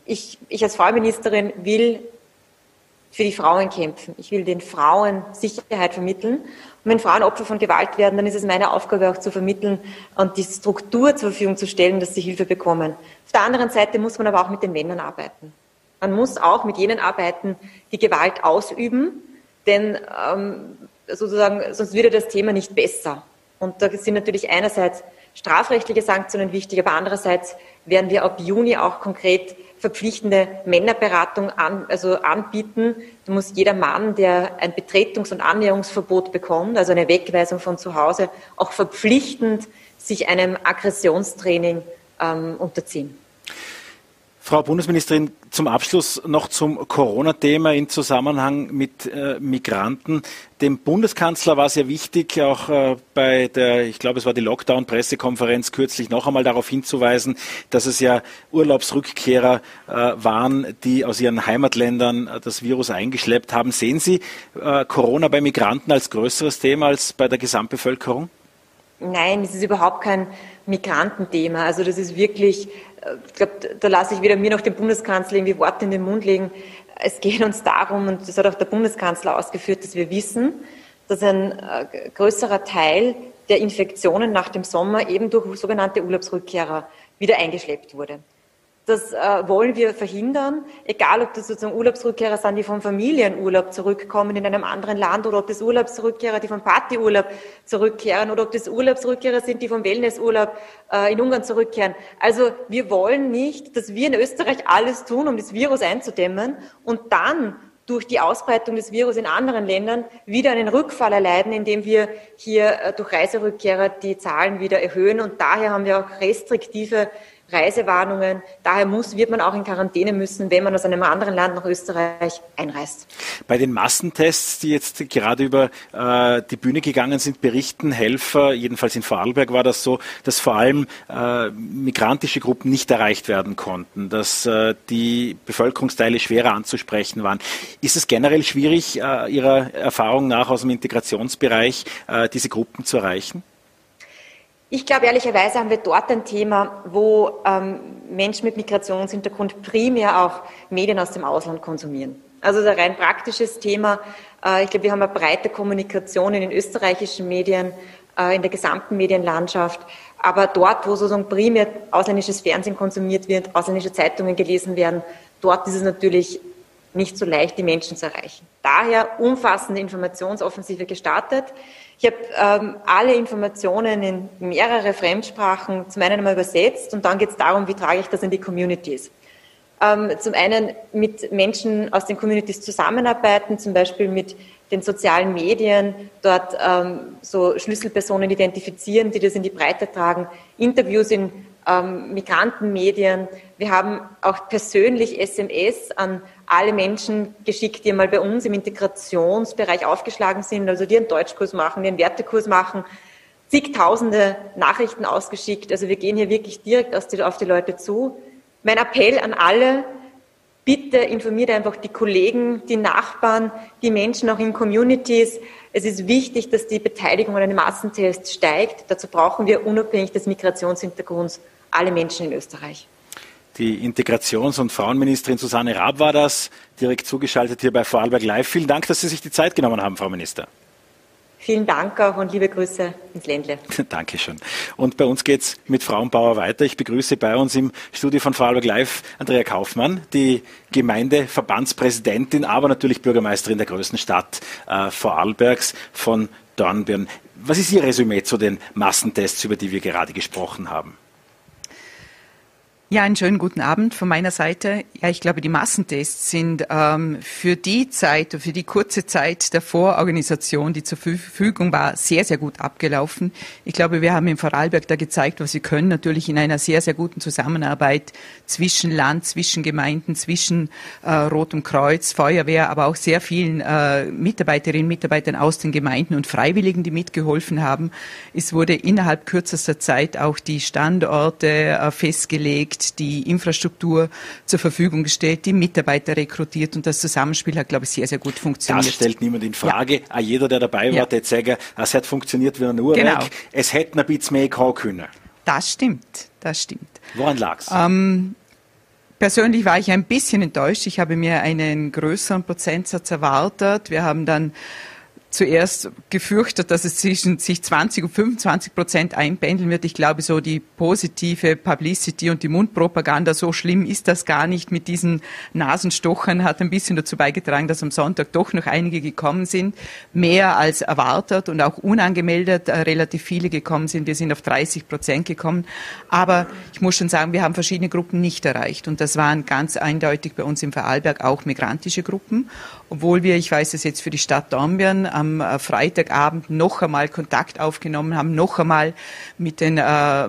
ich, ich als Frauenministerin will für die Frauen kämpfen. Ich will den Frauen Sicherheit vermitteln. Und wenn Frauen Opfer von Gewalt werden, dann ist es meine Aufgabe auch zu vermitteln und die Struktur zur Verfügung zu stellen, dass sie Hilfe bekommen. Auf der anderen Seite muss man aber auch mit den Männern arbeiten. Man muss auch mit jenen arbeiten, die Gewalt ausüben, denn ähm, sozusagen sonst würde das Thema nicht besser. Und da sind natürlich einerseits strafrechtliche Sanktionen wichtig, aber andererseits werden wir ab Juni auch konkret verpflichtende Männerberatung an, also anbieten. Da muss jeder Mann, der ein Betretungs- und Annäherungsverbot bekommt, also eine Wegweisung von zu Hause, auch verpflichtend sich einem Aggressionstraining ähm, unterziehen. Frau Bundesministerin, zum Abschluss noch zum Corona-Thema in Zusammenhang mit äh, Migranten. Dem Bundeskanzler war es ja wichtig, auch äh, bei der, ich glaube, es war die Lockdown-Pressekonferenz kürzlich noch einmal darauf hinzuweisen, dass es ja Urlaubsrückkehrer äh, waren, die aus ihren Heimatländern äh, das Virus eingeschleppt haben. Sehen Sie äh, Corona bei Migranten als größeres Thema als bei der Gesamtbevölkerung? Nein, es ist überhaupt kein Migrantenthema. Also das ist wirklich ich glaube, da lasse ich wieder mir noch den Bundeskanzler irgendwie Worte in den Mund legen. Es geht uns darum, und das hat auch der Bundeskanzler ausgeführt, dass wir wissen, dass ein äh, größerer Teil der Infektionen nach dem Sommer eben durch sogenannte Urlaubsrückkehrer wieder eingeschleppt wurde. Das äh, wollen wir verhindern, egal ob das sozusagen Urlaubsrückkehrer sind, die vom Familienurlaub zurückkommen in einem anderen Land oder ob das Urlaubsrückkehrer, die vom Partyurlaub zurückkehren oder ob das Urlaubsrückkehrer sind, die vom Wellnessurlaub äh, in Ungarn zurückkehren. Also wir wollen nicht, dass wir in Österreich alles tun, um das Virus einzudämmen und dann durch die Ausbreitung des Virus in anderen Ländern wieder einen Rückfall erleiden, indem wir hier äh, durch Reiserückkehrer die Zahlen wieder erhöhen. Und daher haben wir auch restriktive Reisewarnungen. Daher muss, wird man auch in Quarantäne müssen, wenn man aus einem anderen Land nach Österreich einreist. Bei den Massentests, die jetzt gerade über äh, die Bühne gegangen sind, berichten Helfer, jedenfalls in Vorarlberg war das so, dass vor allem äh, migrantische Gruppen nicht erreicht werden konnten, dass äh, die Bevölkerungsteile schwerer anzusprechen waren. Ist es generell schwierig, äh, Ihrer Erfahrung nach aus dem Integrationsbereich, äh, diese Gruppen zu erreichen? Ich glaube, ehrlicherweise haben wir dort ein Thema, wo ähm, Menschen mit Migrationshintergrund primär auch Medien aus dem Ausland konsumieren. Also ein rein praktisches Thema. Äh, ich glaube, wir haben eine breite Kommunikation in den österreichischen Medien, äh, in der gesamten Medienlandschaft. Aber dort, wo sozusagen primär ausländisches Fernsehen konsumiert wird, ausländische Zeitungen gelesen werden, dort ist es natürlich nicht so leicht, die Menschen zu erreichen. Daher umfassende Informationsoffensive gestartet. Ich habe ähm, alle Informationen in mehrere Fremdsprachen zum einen einmal übersetzt und dann geht es darum, wie trage ich das in die Communities. Ähm, zum einen mit Menschen aus den Communities zusammenarbeiten, zum Beispiel mit den sozialen Medien, dort ähm, so Schlüsselpersonen identifizieren, die das in die Breite tragen, Interviews in ähm, Migrantenmedien. Wir haben auch persönlich SMS an alle Menschen geschickt, die einmal bei uns im Integrationsbereich aufgeschlagen sind, also die einen Deutschkurs machen, die einen Wertekurs machen, zigtausende Nachrichten ausgeschickt. Also wir gehen hier wirklich direkt auf die Leute zu. Mein Appell an alle, bitte informiert einfach die Kollegen, die Nachbarn, die Menschen auch in Communities. Es ist wichtig, dass die Beteiligung an einem Massentest steigt. Dazu brauchen wir unabhängig des Migrationshintergrunds alle Menschen in Österreich. Die Integrations- und Frauenministerin Susanne Raab war das, direkt zugeschaltet hier bei Vorarlberg Live. Vielen Dank, dass Sie sich die Zeit genommen haben, Frau Minister. Vielen Dank auch und liebe Grüße ins Ländle. <laughs> Dankeschön. Und bei uns geht es mit Frauenbauer weiter. Ich begrüße bei uns im Studio von Vorarlberg Live Andrea Kaufmann, die Gemeindeverbandspräsidentin, aber natürlich Bürgermeisterin der größten Stadt äh, Vorarlbergs von Dornbirn. Was ist Ihr Resümee zu den Massentests, über die wir gerade gesprochen haben? Ja, einen schönen guten Abend von meiner Seite. Ja, ich glaube, die Massentests sind ähm, für die Zeit, für die kurze Zeit der Vororganisation, die zur Verfügung war, sehr, sehr gut abgelaufen. Ich glaube, wir haben in Vorarlberg da gezeigt, was wir können, natürlich in einer sehr, sehr guten Zusammenarbeit zwischen Land, zwischen Gemeinden, zwischen äh, Rotem Kreuz, Feuerwehr, aber auch sehr vielen äh, Mitarbeiterinnen und Mitarbeitern aus den Gemeinden und Freiwilligen, die mitgeholfen haben. Es wurde innerhalb kürzester Zeit auch die Standorte äh, festgelegt, die Infrastruktur zur Verfügung gestellt, die Mitarbeiter rekrutiert und das Zusammenspiel hat, glaube ich, sehr, sehr gut funktioniert. Das stellt niemand in Frage. Ja. Auch jeder, der dabei war, ja. der sagen, es hat funktioniert wie ein Uhrwerk. Genau. Es hätte ein bisschen mehr kommen können. Das stimmt, das stimmt. Woran lag es? Ähm, persönlich war ich ein bisschen enttäuscht. Ich habe mir einen größeren Prozentsatz erwartet. Wir haben dann zuerst gefürchtet, dass es zwischen sich 20 und 25 Prozent einpendeln wird. Ich glaube, so die positive Publicity und die Mundpropaganda, so schlimm ist das gar nicht mit diesen Nasenstochern, hat ein bisschen dazu beigetragen, dass am Sonntag doch noch einige gekommen sind. Mehr als erwartet und auch unangemeldet äh, relativ viele gekommen sind. Wir sind auf 30 Prozent gekommen. Aber ich muss schon sagen, wir haben verschiedene Gruppen nicht erreicht. Und das waren ganz eindeutig bei uns im Vorarlberg auch migrantische Gruppen obwohl wir, ich weiß es jetzt für die Stadt Dornbirn, am äh, Freitagabend noch einmal Kontakt aufgenommen haben, noch einmal mit den äh,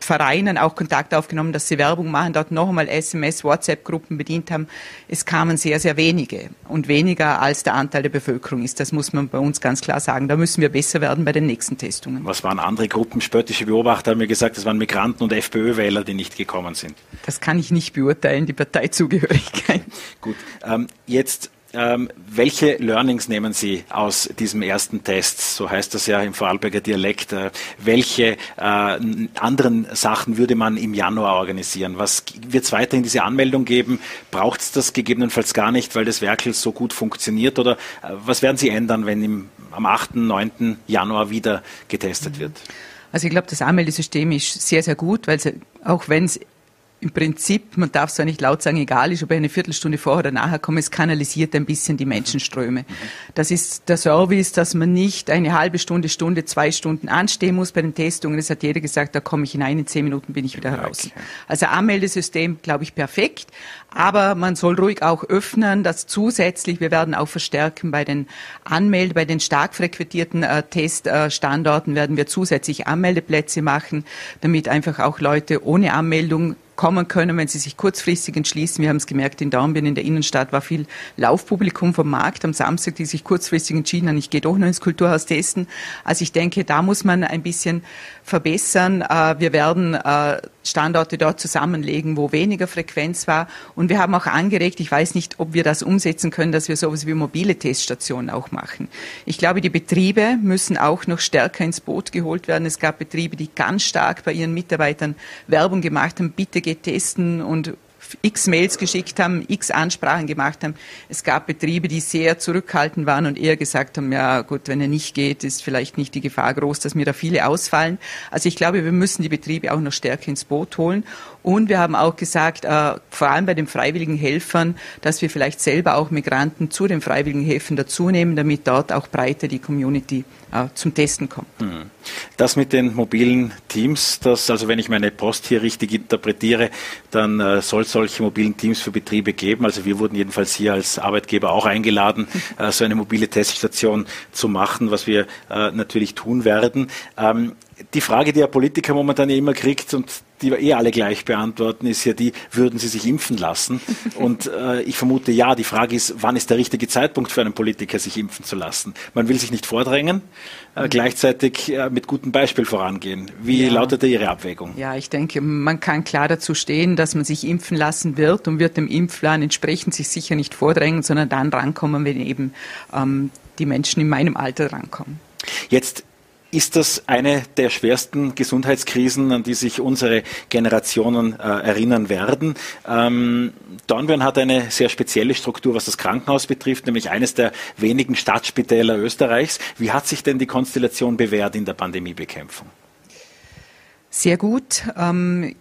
Vereinen auch Kontakt aufgenommen, dass sie Werbung machen, dort noch einmal SMS, WhatsApp-Gruppen bedient haben. Es kamen sehr, sehr wenige und weniger als der Anteil der Bevölkerung ist. Das muss man bei uns ganz klar sagen. Da müssen wir besser werden bei den nächsten Testungen. Was waren andere Gruppen? Spöttische Beobachter haben mir gesagt, es waren Migranten und FPÖ-Wähler, die nicht gekommen sind. Das kann ich nicht beurteilen, die Parteizugehörigkeit. <laughs> Gut, ähm, jetzt ähm, welche Learnings nehmen Sie aus diesem ersten Test? So heißt das ja im Vorarlberger Dialekt. Äh, welche äh, anderen Sachen würde man im Januar organisieren? Was wird es weiterhin diese Anmeldung geben? Braucht es das gegebenenfalls gar nicht, weil das Werkel so gut funktioniert? Oder äh, was werden Sie ändern, wenn im, am 8., 9. Januar wieder getestet wird? Also ich glaube, das Anmeldesystem ist sehr, sehr gut, weil auch wenn es im Prinzip, man darf zwar nicht laut sagen, egal ist, ob ich eine Viertelstunde vorher oder nachher komme, es kanalisiert ein bisschen die Menschenströme. Das ist der Service, dass man nicht eine halbe Stunde, Stunde, zwei Stunden anstehen muss bei den Testungen. Es hat jeder gesagt, da komme ich hinein, in zehn Minuten bin ich wieder. Okay. Also Anmeldesystem, glaube ich, perfekt. Aber man soll ruhig auch öffnen, dass zusätzlich, wir werden auch verstärken bei den Anmelde, bei den stark frequentierten äh, Teststandorten werden wir zusätzlich Anmeldeplätze machen, damit einfach auch Leute ohne Anmeldung kommen können, wenn sie sich kurzfristig entschließen. Wir haben es gemerkt, in Dornbirn in der Innenstadt war viel Laufpublikum vom Markt am Samstag, die sich kurzfristig entschieden haben, ich gehe doch noch ins Kulturhaus testen. Also ich denke, da muss man ein bisschen verbessern. Äh, wir werden äh, Standorte dort zusammenlegen, wo weniger Frequenz war. Und wir haben auch angeregt, ich weiß nicht, ob wir das umsetzen können, dass wir sowas wie mobile Teststationen auch machen. Ich glaube, die Betriebe müssen auch noch stärker ins Boot geholt werden. Es gab Betriebe, die ganz stark bei ihren Mitarbeitern Werbung gemacht haben, bitte geht testen und x Mails geschickt haben, x Ansprachen gemacht haben. Es gab Betriebe, die sehr zurückhaltend waren und eher gesagt haben, ja gut, wenn er nicht geht, ist vielleicht nicht die Gefahr groß, dass mir da viele ausfallen. Also ich glaube, wir müssen die Betriebe auch noch stärker ins Boot holen. Und wir haben auch gesagt, äh, vor allem bei den freiwilligen Helfern, dass wir vielleicht selber auch Migranten zu den freiwilligen Helfern dazunehmen, damit dort auch breiter die Community äh, zum Testen kommt. Hm. Das mit den mobilen Teams, das, also wenn ich meine Post hier richtig interpretiere, dann äh, soll es solche mobilen Teams für Betriebe geben. Also wir wurden jedenfalls hier als Arbeitgeber auch eingeladen, <laughs> äh, so eine mobile Teststation zu machen, was wir äh, natürlich tun werden. Ähm, die Frage, die ein Politiker momentan immer kriegt und die wir eh alle gleich beantworten, ist ja die, würden Sie sich impfen lassen? <laughs> Und äh, ich vermute ja, die Frage ist, wann ist der richtige Zeitpunkt für einen Politiker, sich impfen zu lassen? Man will sich nicht vordrängen, äh, gleichzeitig äh, mit gutem Beispiel vorangehen. Wie ja. lautet Ihre Abwägung? Ja, ich denke, man kann klar dazu stehen, dass man sich impfen lassen wird und wird dem Impfplan entsprechend sich sicher nicht vordrängen, sondern dann rankommen, wenn eben ähm, die Menschen in meinem Alter rankommen. Jetzt ist das eine der schwersten Gesundheitskrisen, an die sich unsere Generationen äh, erinnern werden. Ähm, Dornbirn hat eine sehr spezielle Struktur, was das Krankenhaus betrifft, nämlich eines der wenigen Stadtspitäler Österreichs. Wie hat sich denn die Konstellation bewährt in der Pandemiebekämpfung? Sehr gut. Ähm,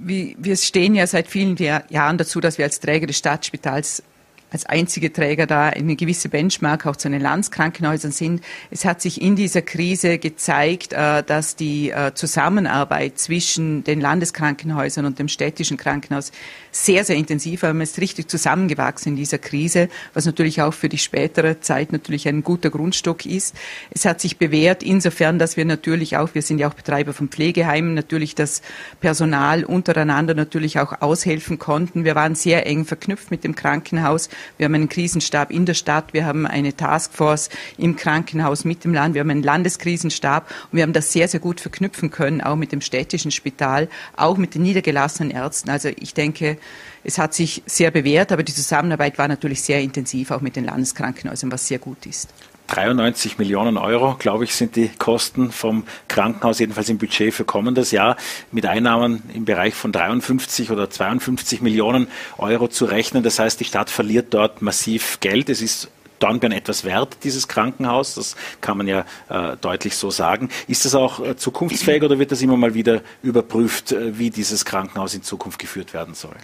wir stehen ja seit vielen Jahren dazu, dass wir als Träger des Stadtspitals als einzige Träger da eine gewisse Benchmark auch zu den Landskrankenhäusern sind. Es hat sich in dieser Krise gezeigt, äh, dass die äh, Zusammenarbeit zwischen den Landeskrankenhäusern und dem städtischen Krankenhaus sehr, sehr intensiv war. Man ist richtig zusammengewachsen in dieser Krise, was natürlich auch für die spätere Zeit natürlich ein guter Grundstock ist. Es hat sich bewährt insofern, dass wir natürlich auch, wir sind ja auch Betreiber von Pflegeheimen, natürlich das Personal untereinander natürlich auch aushelfen konnten. Wir waren sehr eng verknüpft mit dem Krankenhaus. Wir haben einen Krisenstab in der Stadt, wir haben eine Taskforce im Krankenhaus mit dem Land, wir haben einen Landeskrisenstab und wir haben das sehr, sehr gut verknüpfen können, auch mit dem städtischen Spital, auch mit den niedergelassenen Ärzten. Also ich denke, es hat sich sehr bewährt, aber die Zusammenarbeit war natürlich sehr intensiv, auch mit den Landeskrankenhäusern, was sehr gut ist. 93 Millionen Euro, glaube ich, sind die Kosten vom Krankenhaus, jedenfalls im Budget für kommendes Jahr, mit Einnahmen im Bereich von 53 oder 52 Millionen Euro zu rechnen. Das heißt, die Stadt verliert dort massiv Geld. Es ist Dornbirn etwas wert, dieses Krankenhaus. Das kann man ja äh, deutlich so sagen. Ist das auch äh, zukunftsfähig oder wird das immer mal wieder überprüft, äh, wie dieses Krankenhaus in Zukunft geführt werden soll?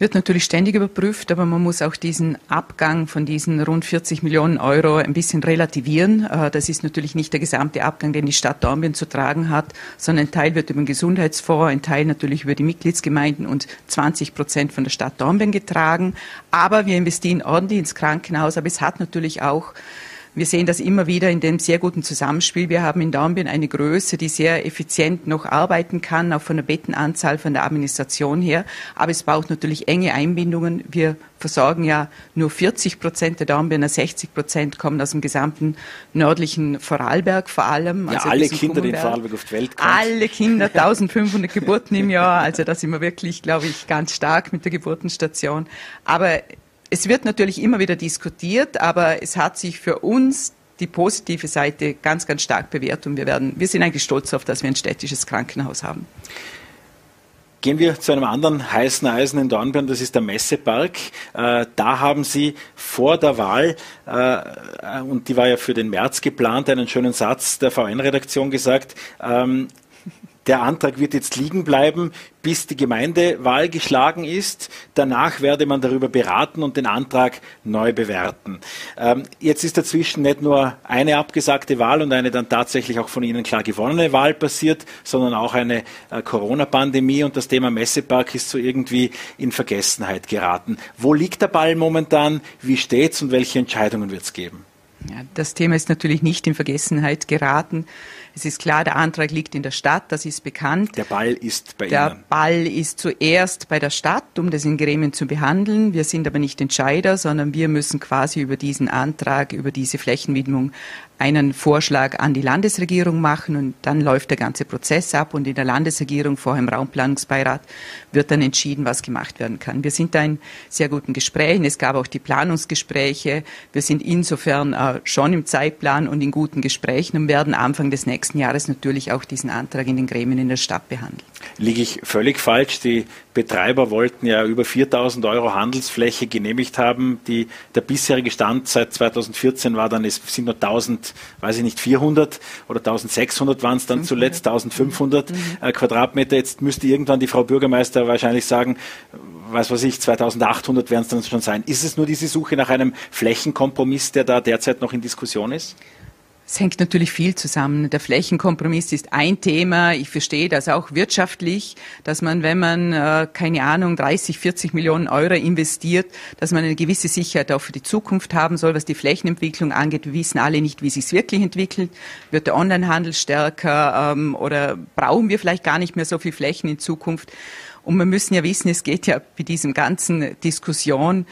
Wird natürlich ständig überprüft, aber man muss auch diesen Abgang von diesen rund 40 Millionen Euro ein bisschen relativieren. Äh, das ist natürlich nicht der gesamte Abgang, den die Stadt Dornbirn zu tragen hat, sondern ein Teil wird über den Gesundheitsfonds, ein Teil natürlich über die Mitgliedsgemeinden und 20 Prozent von der Stadt Dornbirn getragen. Aber wir investieren ordentlich ins Krankenhaus, aber es hat natürlich auch wir sehen das immer wieder in dem sehr guten Zusammenspiel. Wir haben in Dornbirn eine Größe, die sehr effizient noch arbeiten kann, auch von der Bettenanzahl, von der Administration her. Aber es braucht natürlich enge Einbindungen. Wir versorgen ja nur 40 Prozent der Dornbirner, 60 Prozent kommen aus dem gesamten nördlichen Vorarlberg vor allem. Ja, also alle Kinder, die in Vorarlberg auf die Welt kommen. Alle Kinder, <laughs> 1500 Geburten im Jahr. Also da sind wir wirklich, glaube ich, ganz stark mit der Geburtenstation. Aber es wird natürlich immer wieder diskutiert, aber es hat sich für uns die positive Seite ganz, ganz stark bewährt und wir werden, wir sind eigentlich stolz darauf, dass wir ein städtisches Krankenhaus haben. Gehen wir zu einem anderen heißen Eisen in Dornbirn, das ist der Messepark. Äh, da haben Sie vor der Wahl, äh, und die war ja für den März geplant, einen schönen Satz der VN-Redaktion gesagt, ähm, Der Antrag wird jetzt liegen bleiben, bis die Gemeindewahl geschlagen ist. Danach werde man darüber beraten und den Antrag neu bewerten. Ähm, jetzt ist dazwischen nicht nur eine abgesagte Wahl und eine dann tatsächlich auch von Ihnen klar gewonnene Wahl passiert, sondern auch eine äh, Corona-Pandemie und das Thema Messepark ist so irgendwie in Vergessenheit geraten. Wo liegt der Ball momentan? Wie steht's und welche Entscheidungen wird es geben? Ja, das Thema ist natürlich nicht in Vergessenheit geraten. Es ist klar, der Antrag liegt in der Stadt, das ist bekannt. Der Ball ist bei der Ihnen. Der Ball ist zuerst bei der Stadt, um das in Gremien zu behandeln. Wir sind aber nicht Entscheider, sondern wir müssen quasi über diesen Antrag, über diese Flächenwidmung einen Vorschlag an die Landesregierung machen und dann läuft der ganze Prozess ab und in der Landesregierung vor dem Raumplanungsbeirat wird dann entschieden, was gemacht werden kann. Wir sind da in sehr guten Gesprächen. Es gab auch die Planungsgespräche. Wir sind insofern äh, schon im Zeitplan und in guten Gesprächen und werden Anfang des nächsten Jahres natürlich auch diesen Antrag in den Gremien in der Stadt behandeln. Liege ich völlig falsch? Die Betreiber wollten ja über 4000 Euro Handelsfläche genehmigt haben. Die, der bisherige Stand seit 2014 war dann, es sind nur 1000, weiß ich nicht, 400 oder 1600 waren es dann 500. zuletzt, 1500 mhm. äh, Quadratmeter. Jetzt müsste irgendwann die Frau Bürgermeister wahrscheinlich sagen, was weiß ich, 2800 werden es dann schon sein. Ist es nur diese Suche nach einem Flächenkompromiss, der da derzeit noch in Diskussion ist? Es hängt natürlich viel zusammen. Der Flächenkompromiss ist ein Thema. Ich verstehe das auch wirtschaftlich, dass man, wenn man, äh, keine Ahnung, 30, 40 Millionen Euro investiert, dass man eine gewisse Sicherheit auch für die Zukunft haben soll, was die Flächenentwicklung angeht. Wir wissen alle nicht, wie sich wirklich entwickelt. Wird der Onlinehandel stärker ähm, oder brauchen wir vielleicht gar nicht mehr so viel Flächen in Zukunft? Und wir müssen ja wissen, es geht ja bei diesem ganzen Diskussion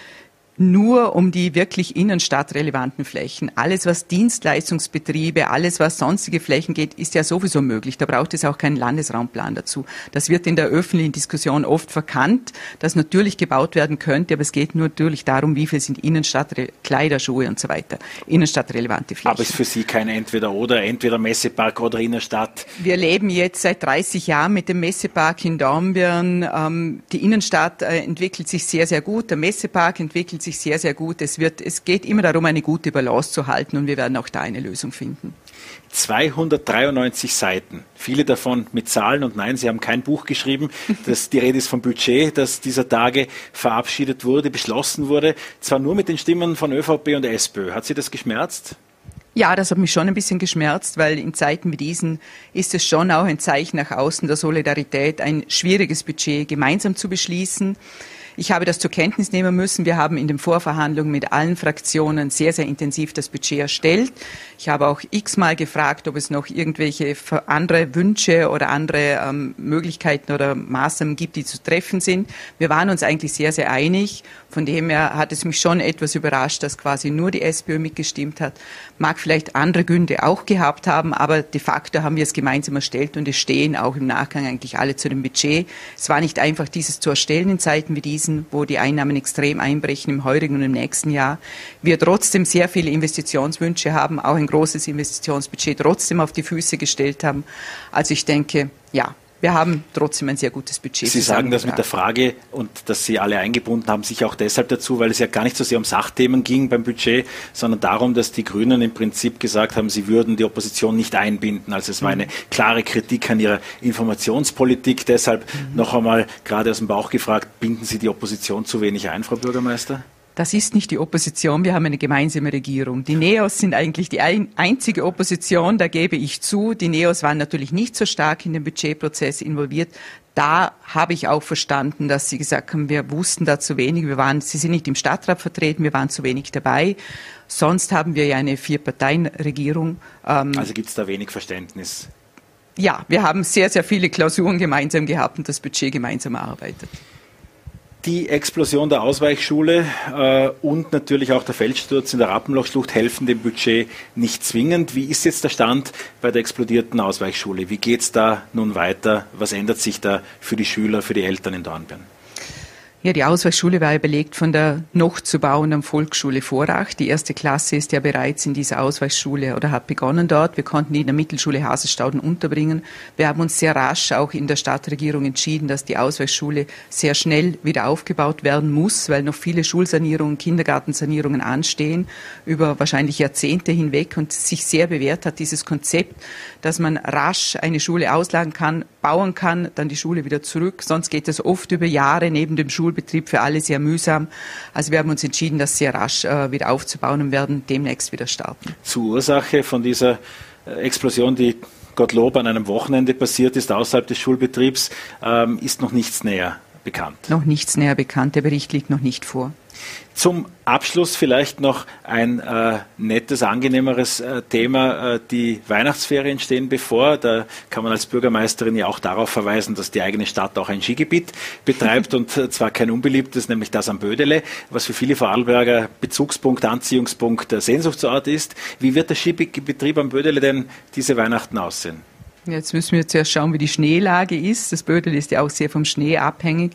nur um die wirklich innenstadtrelevanten Flächen. Alles, was Dienstleistungsbetriebe, alles, was sonstige Flächen geht, ist ja sowieso möglich. Da braucht es auch keinen Landesraumplan dazu. Das wird in der öffentlichen Diskussion oft verkannt, dass natürlich gebaut werden könnte, aber es geht nur natürlich darum, wie viel sind Innenstadt, Kleiderschuhe und so weiter. Innenstadtrelevante Flächen. Aber es ist für Sie kein Entweder-Oder, entweder Messepark oder Innenstadt? Wir leben jetzt seit 30 Jahren mit dem Messepark in Dornbirn. Ähm, die Innenstadt äh, entwickelt sich sehr, sehr gut. Der Messepark entwickelt entwickelt sich sehr, sehr gut. Es, wird, es geht immer darum, eine gute Balance zu halten und wir werden auch da eine Lösung finden. 293 Seiten, viele davon mit Zahlen und nein, Sie haben kein Buch geschrieben. <laughs> Das, die Rede ist vom Budget, das dieser Tage verabschiedet wurde, beschlossen wurde, zwar nur mit den Stimmen von ÖVP und SPÖ. Hat Sie das geschmerzt? Ja, das hat mich schon ein bisschen geschmerzt, weil in Zeiten wie diesen ist es schon auch ein Zeichen nach außen der Solidarität, ein schwieriges Budget gemeinsam zu beschließen. Ich habe das zur Kenntnis nehmen müssen. Wir haben in den Vorverhandlungen mit allen Fraktionen sehr, sehr intensiv das Budget erstellt. Ich habe auch x-mal gefragt, ob es noch irgendwelche andere Wünsche oder andere ähm, Möglichkeiten oder Maßnahmen gibt, die zu treffen sind. Wir waren uns eigentlich sehr, sehr einig. Von dem her hat es mich schon etwas überrascht, dass quasi nur die SPÖ mitgestimmt hat. Mag vielleicht andere Gründe auch gehabt haben, aber de facto haben wir es gemeinsam erstellt und es stehen auch im Nachgang eigentlich alle zu dem Budget. Es war nicht einfach, dieses zu erstellen in Zeiten wie diesen wo die Einnahmen extrem einbrechen im heurigen und im nächsten Jahr, wir trotzdem sehr viele Investitionswünsche haben, auch ein großes Investitionsbudget trotzdem auf die Füße gestellt haben. Also ich denke, ja, wir haben trotzdem ein sehr gutes Budget. Sie sagen das mit der Frage und dass Sie alle eingebunden haben, sich auch deshalb dazu, weil es ja gar nicht so sehr um Sachthemen ging beim Budget, sondern darum, dass die Grünen im Prinzip gesagt haben, sie würden die Opposition nicht einbinden. Also es war eine klare Kritik an ihrer Informationspolitik. Deshalb mhm. noch einmal gerade aus dem Bauch gefragt, binden Sie die Opposition zu wenig ein, Frau Bürgermeister? Das ist nicht die Opposition, wir haben eine gemeinsame Regierung. Die Neos sind eigentlich die ein, einzige Opposition, da gebe ich zu. Die Neos waren natürlich nicht so stark in den Budgetprozess involviert. Da habe ich auch verstanden, dass sie gesagt haben, wir wussten da zu wenig, wir waren, sie sind nicht im Stadtrat vertreten, wir waren zu wenig dabei. Sonst haben wir ja eine Vier-Parteien-Regierung. Ähm, also gibt es da wenig Verständnis? Ja, wir haben sehr, sehr viele Klausuren gemeinsam gehabt und das Budget gemeinsam erarbeitet die Explosion der Ausweichschule äh, und natürlich auch der Feldsturz in der Rappenlochschlucht helfen dem Budget nicht zwingend. Wie ist jetzt der Stand bei der explodierten Ausweichschule? Wie geht es da nun weiter? Was ändert sich da für die Schüler, für die Eltern in Dornbirn? Ja, die Ausweichschule war überlegt von der noch zu bauenden Volksschule Vorach. Die erste Klasse ist ja bereits in dieser Ausweichschule oder hat begonnen dort. Wir konnten die in der Mittelschule Haselstauden unterbringen. Wir haben uns sehr rasch auch in der Stadtregierung entschieden, dass die Ausweichschule sehr schnell wieder aufgebaut werden muss, weil noch viele Schulsanierungen, Kindergartensanierungen anstehen über wahrscheinlich Jahrzehnte hinweg und sich sehr bewährt hat, dieses Konzept, dass man rasch eine Schule auslagen kann, bauen kann, dann die Schule wieder zurück. Sonst geht es oft über Jahre neben dem Schul Schulbetrieb für alle sehr mühsam. Also wir haben uns entschieden, das sehr rasch äh, wieder aufzubauen und werden demnächst wieder starten. Zur Ursache von dieser äh, Explosion, die Gottlob an einem Wochenende passiert ist, außerhalb des Schulbetriebs, ähm, ist noch nichts näher bekannt. Noch nichts näher bekannt. Der Bericht liegt noch nicht vor. Zum Abschluss vielleicht noch ein äh, nettes, angenehmeres äh, Thema. Äh, die Weihnachtsferien stehen bevor. Da kann man als Bürgermeisterin ja auch darauf verweisen, dass die eigene Stadt auch ein Skigebiet <laughs> betreibt und äh, zwar kein unbeliebtes, nämlich das am Bödele, was für viele Vorarlberger Bezugspunkt, Anziehungspunkt, der Sehnsuchtsort ist. Wie wird der Skibetrieb am Bödele denn diese Weihnachten aussehen? Jetzt müssen wir zuerst schauen, wie die Schneelage ist. Das Bödel ist ja auch sehr vom Schnee abhängig.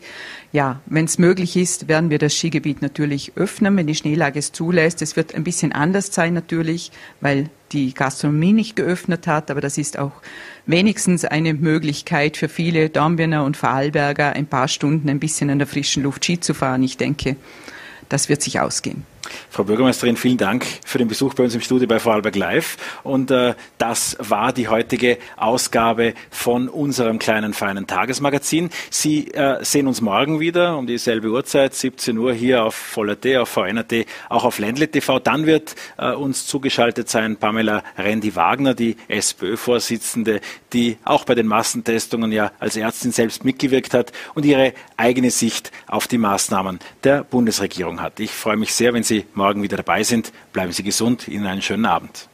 Ja, wenn es möglich ist, werden wir das Skigebiet natürlich öffnen, wenn die Schneelage es zulässt. Es wird ein bisschen anders sein natürlich, weil die Gastronomie nicht geöffnet hat, aber das ist auch wenigstens eine Möglichkeit für viele Dornbirner und Vorarlberger, ein paar Stunden ein bisschen in der frischen Luft Ski zu fahren. Ich denke, das wird sich ausgehen. Frau Bürgermeisterin, vielen Dank für den Besuch bei uns im Studio bei Vorarlberg Live. Und äh, das war die heutige Ausgabe von unserem kleinen feinen Tagesmagazin. Sie äh, sehen uns morgen wieder um dieselbe Uhrzeit, 17 Uhr hier auf Voller.t, auf VNRT, auch auf Ländle TV. Dann wird äh, uns zugeschaltet sein Pamela Rendi-Wagner, die SPÖ-Vorsitzende, die auch bei den Massentestungen ja als Ärztin selbst mitgewirkt hat und ihre eigene Sicht auf die Maßnahmen der Bundesregierung hat. Ich freue mich sehr, wenn Sie morgen wieder dabei sind. Bleiben Sie gesund. Ihnen einen schönen Abend.